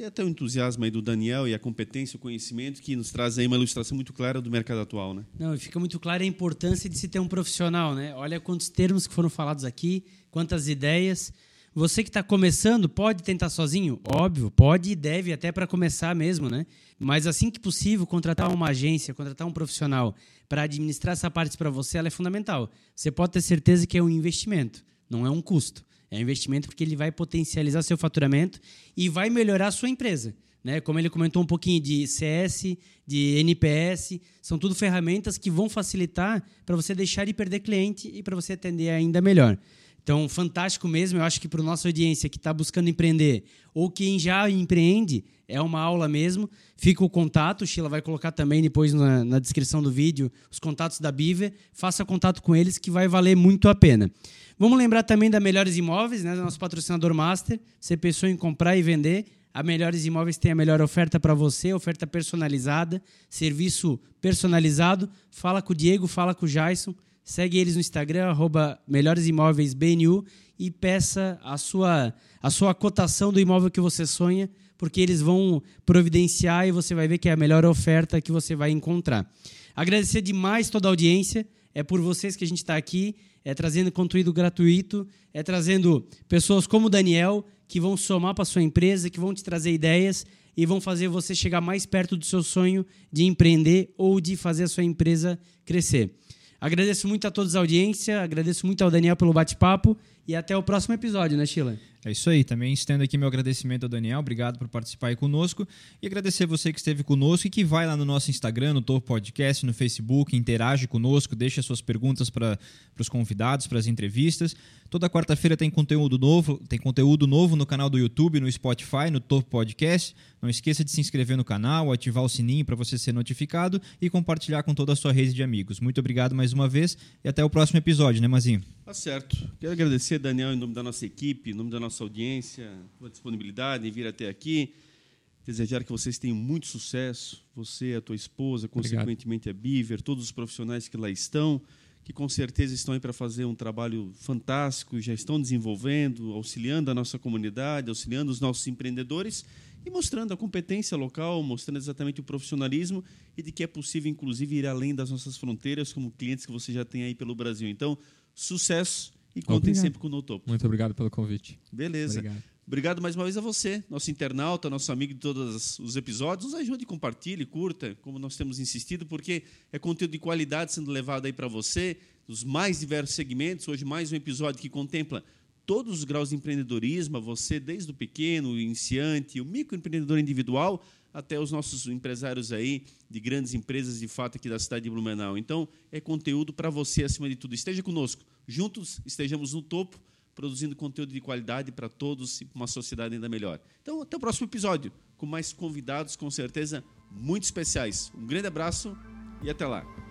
E até o entusiasmo aí do Daniel e a competência, o conhecimento que nos traz aí uma ilustração muito clara do mercado atual, né? Não, fica muito clara a importância de se ter um profissional, né? Olha quantos termos que foram falados aqui, quantas ideias. Você que está começando, pode tentar sozinho? Óbvio, pode e deve até para começar mesmo, né? Mas assim que possível, contratar uma agência, contratar um profissional para administrar essa parte para você, ela é fundamental. Você pode ter certeza que é um investimento, não é um custo. É um investimento porque ele vai potencializar seu faturamento e vai melhorar a sua empresa. Né? Como ele comentou um pouquinho de CS, de NPS, são tudo ferramentas que vão facilitar para você deixar de perder cliente e para você atender ainda melhor. Então, fantástico mesmo. Eu acho que para nossa audiência que está buscando empreender ou quem já empreende, é uma aula mesmo. Fica o contato, Sheila vai colocar também depois na, na descrição do vídeo os contatos da Biver. Faça contato com eles que vai valer muito a pena. Vamos lembrar também da Melhores Imóveis, né, nosso patrocinador master. Você pensou em comprar e vender? A Melhores Imóveis tem a melhor oferta para você, oferta personalizada, serviço personalizado. Fala com o Diego, fala com o Jason. Segue eles no Instagram, arroba Melhores Imóveis BNU e peça a sua, a sua cotação do imóvel que você sonha, porque eles vão providenciar e você vai ver que é a melhor oferta que você vai encontrar. Agradecer demais toda a audiência. É por vocês que a gente está aqui, é trazendo conteúdo gratuito, é trazendo pessoas como o Daniel, que vão somar para sua empresa, que vão te trazer ideias e vão fazer você chegar mais perto do seu sonho de empreender ou de fazer a sua empresa crescer. Agradeço muito a todos a audiência, agradeço muito ao Daniel pelo bate-papo E até o próximo episódio, né, Sheila? É isso aí. Também estendo aqui meu agradecimento ao Daniel. Obrigado por participar aí conosco. E agradecer você que esteve conosco e que vai lá no nosso Instagram, no Topo Podcast, no Facebook, interage conosco, deixa suas perguntas para os convidados, para as entrevistas. Toda quarta-feira tem conteúdo novo, tem conteúdo novo no canal do YouTube, no Spotify, no Topo Podcast. Não esqueça de se inscrever no canal, ativar o sininho para você ser notificado e compartilhar com toda a sua rede de amigos. Muito obrigado mais uma vez e até o próximo episódio, né, Mazinho? Tá certo. Quero agradecer, Daniel, em nome da nossa equipe, em nome da nossa audiência, a disponibilidade em vir até aqui. Desejar que vocês tenham muito sucesso, você, a tua esposa, consequentemente a Biver, todos os profissionais que lá estão, que com certeza estão aí para fazer um trabalho fantástico, já estão desenvolvendo, auxiliando a nossa comunidade, auxiliando os nossos empreendedores e mostrando a competência local, mostrando exatamente o profissionalismo e de que é possível, inclusive, ir além das nossas fronteiras, como clientes que você já tem aí pelo Brasil. Então, sucesso e contem Obrigado. sempre com o No Topo. Muito obrigado pelo convite. Beleza. Obrigado. Obrigado mais uma vez a você, nosso internauta, nosso amigo de todos os episódios. Nos ajude, compartilhe, curta, como nós temos insistido, porque é conteúdo de qualidade sendo levado aí para você, nos mais diversos segmentos. Hoje, mais um episódio que contempla todos os graus de empreendedorismo, você desde o pequeno, o iniciante, o microempreendedor individual, até os nossos empresários aí de grandes empresas de fato aqui da cidade de Blumenau. Então, é conteúdo para você acima de tudo. Esteja conosco. Juntos estejamos no topo, produzindo conteúdo de qualidade para todos e para uma sociedade ainda melhor. Então, até o próximo episódio, com mais convidados, com certeza, muito especiais. Um grande abraço e até lá.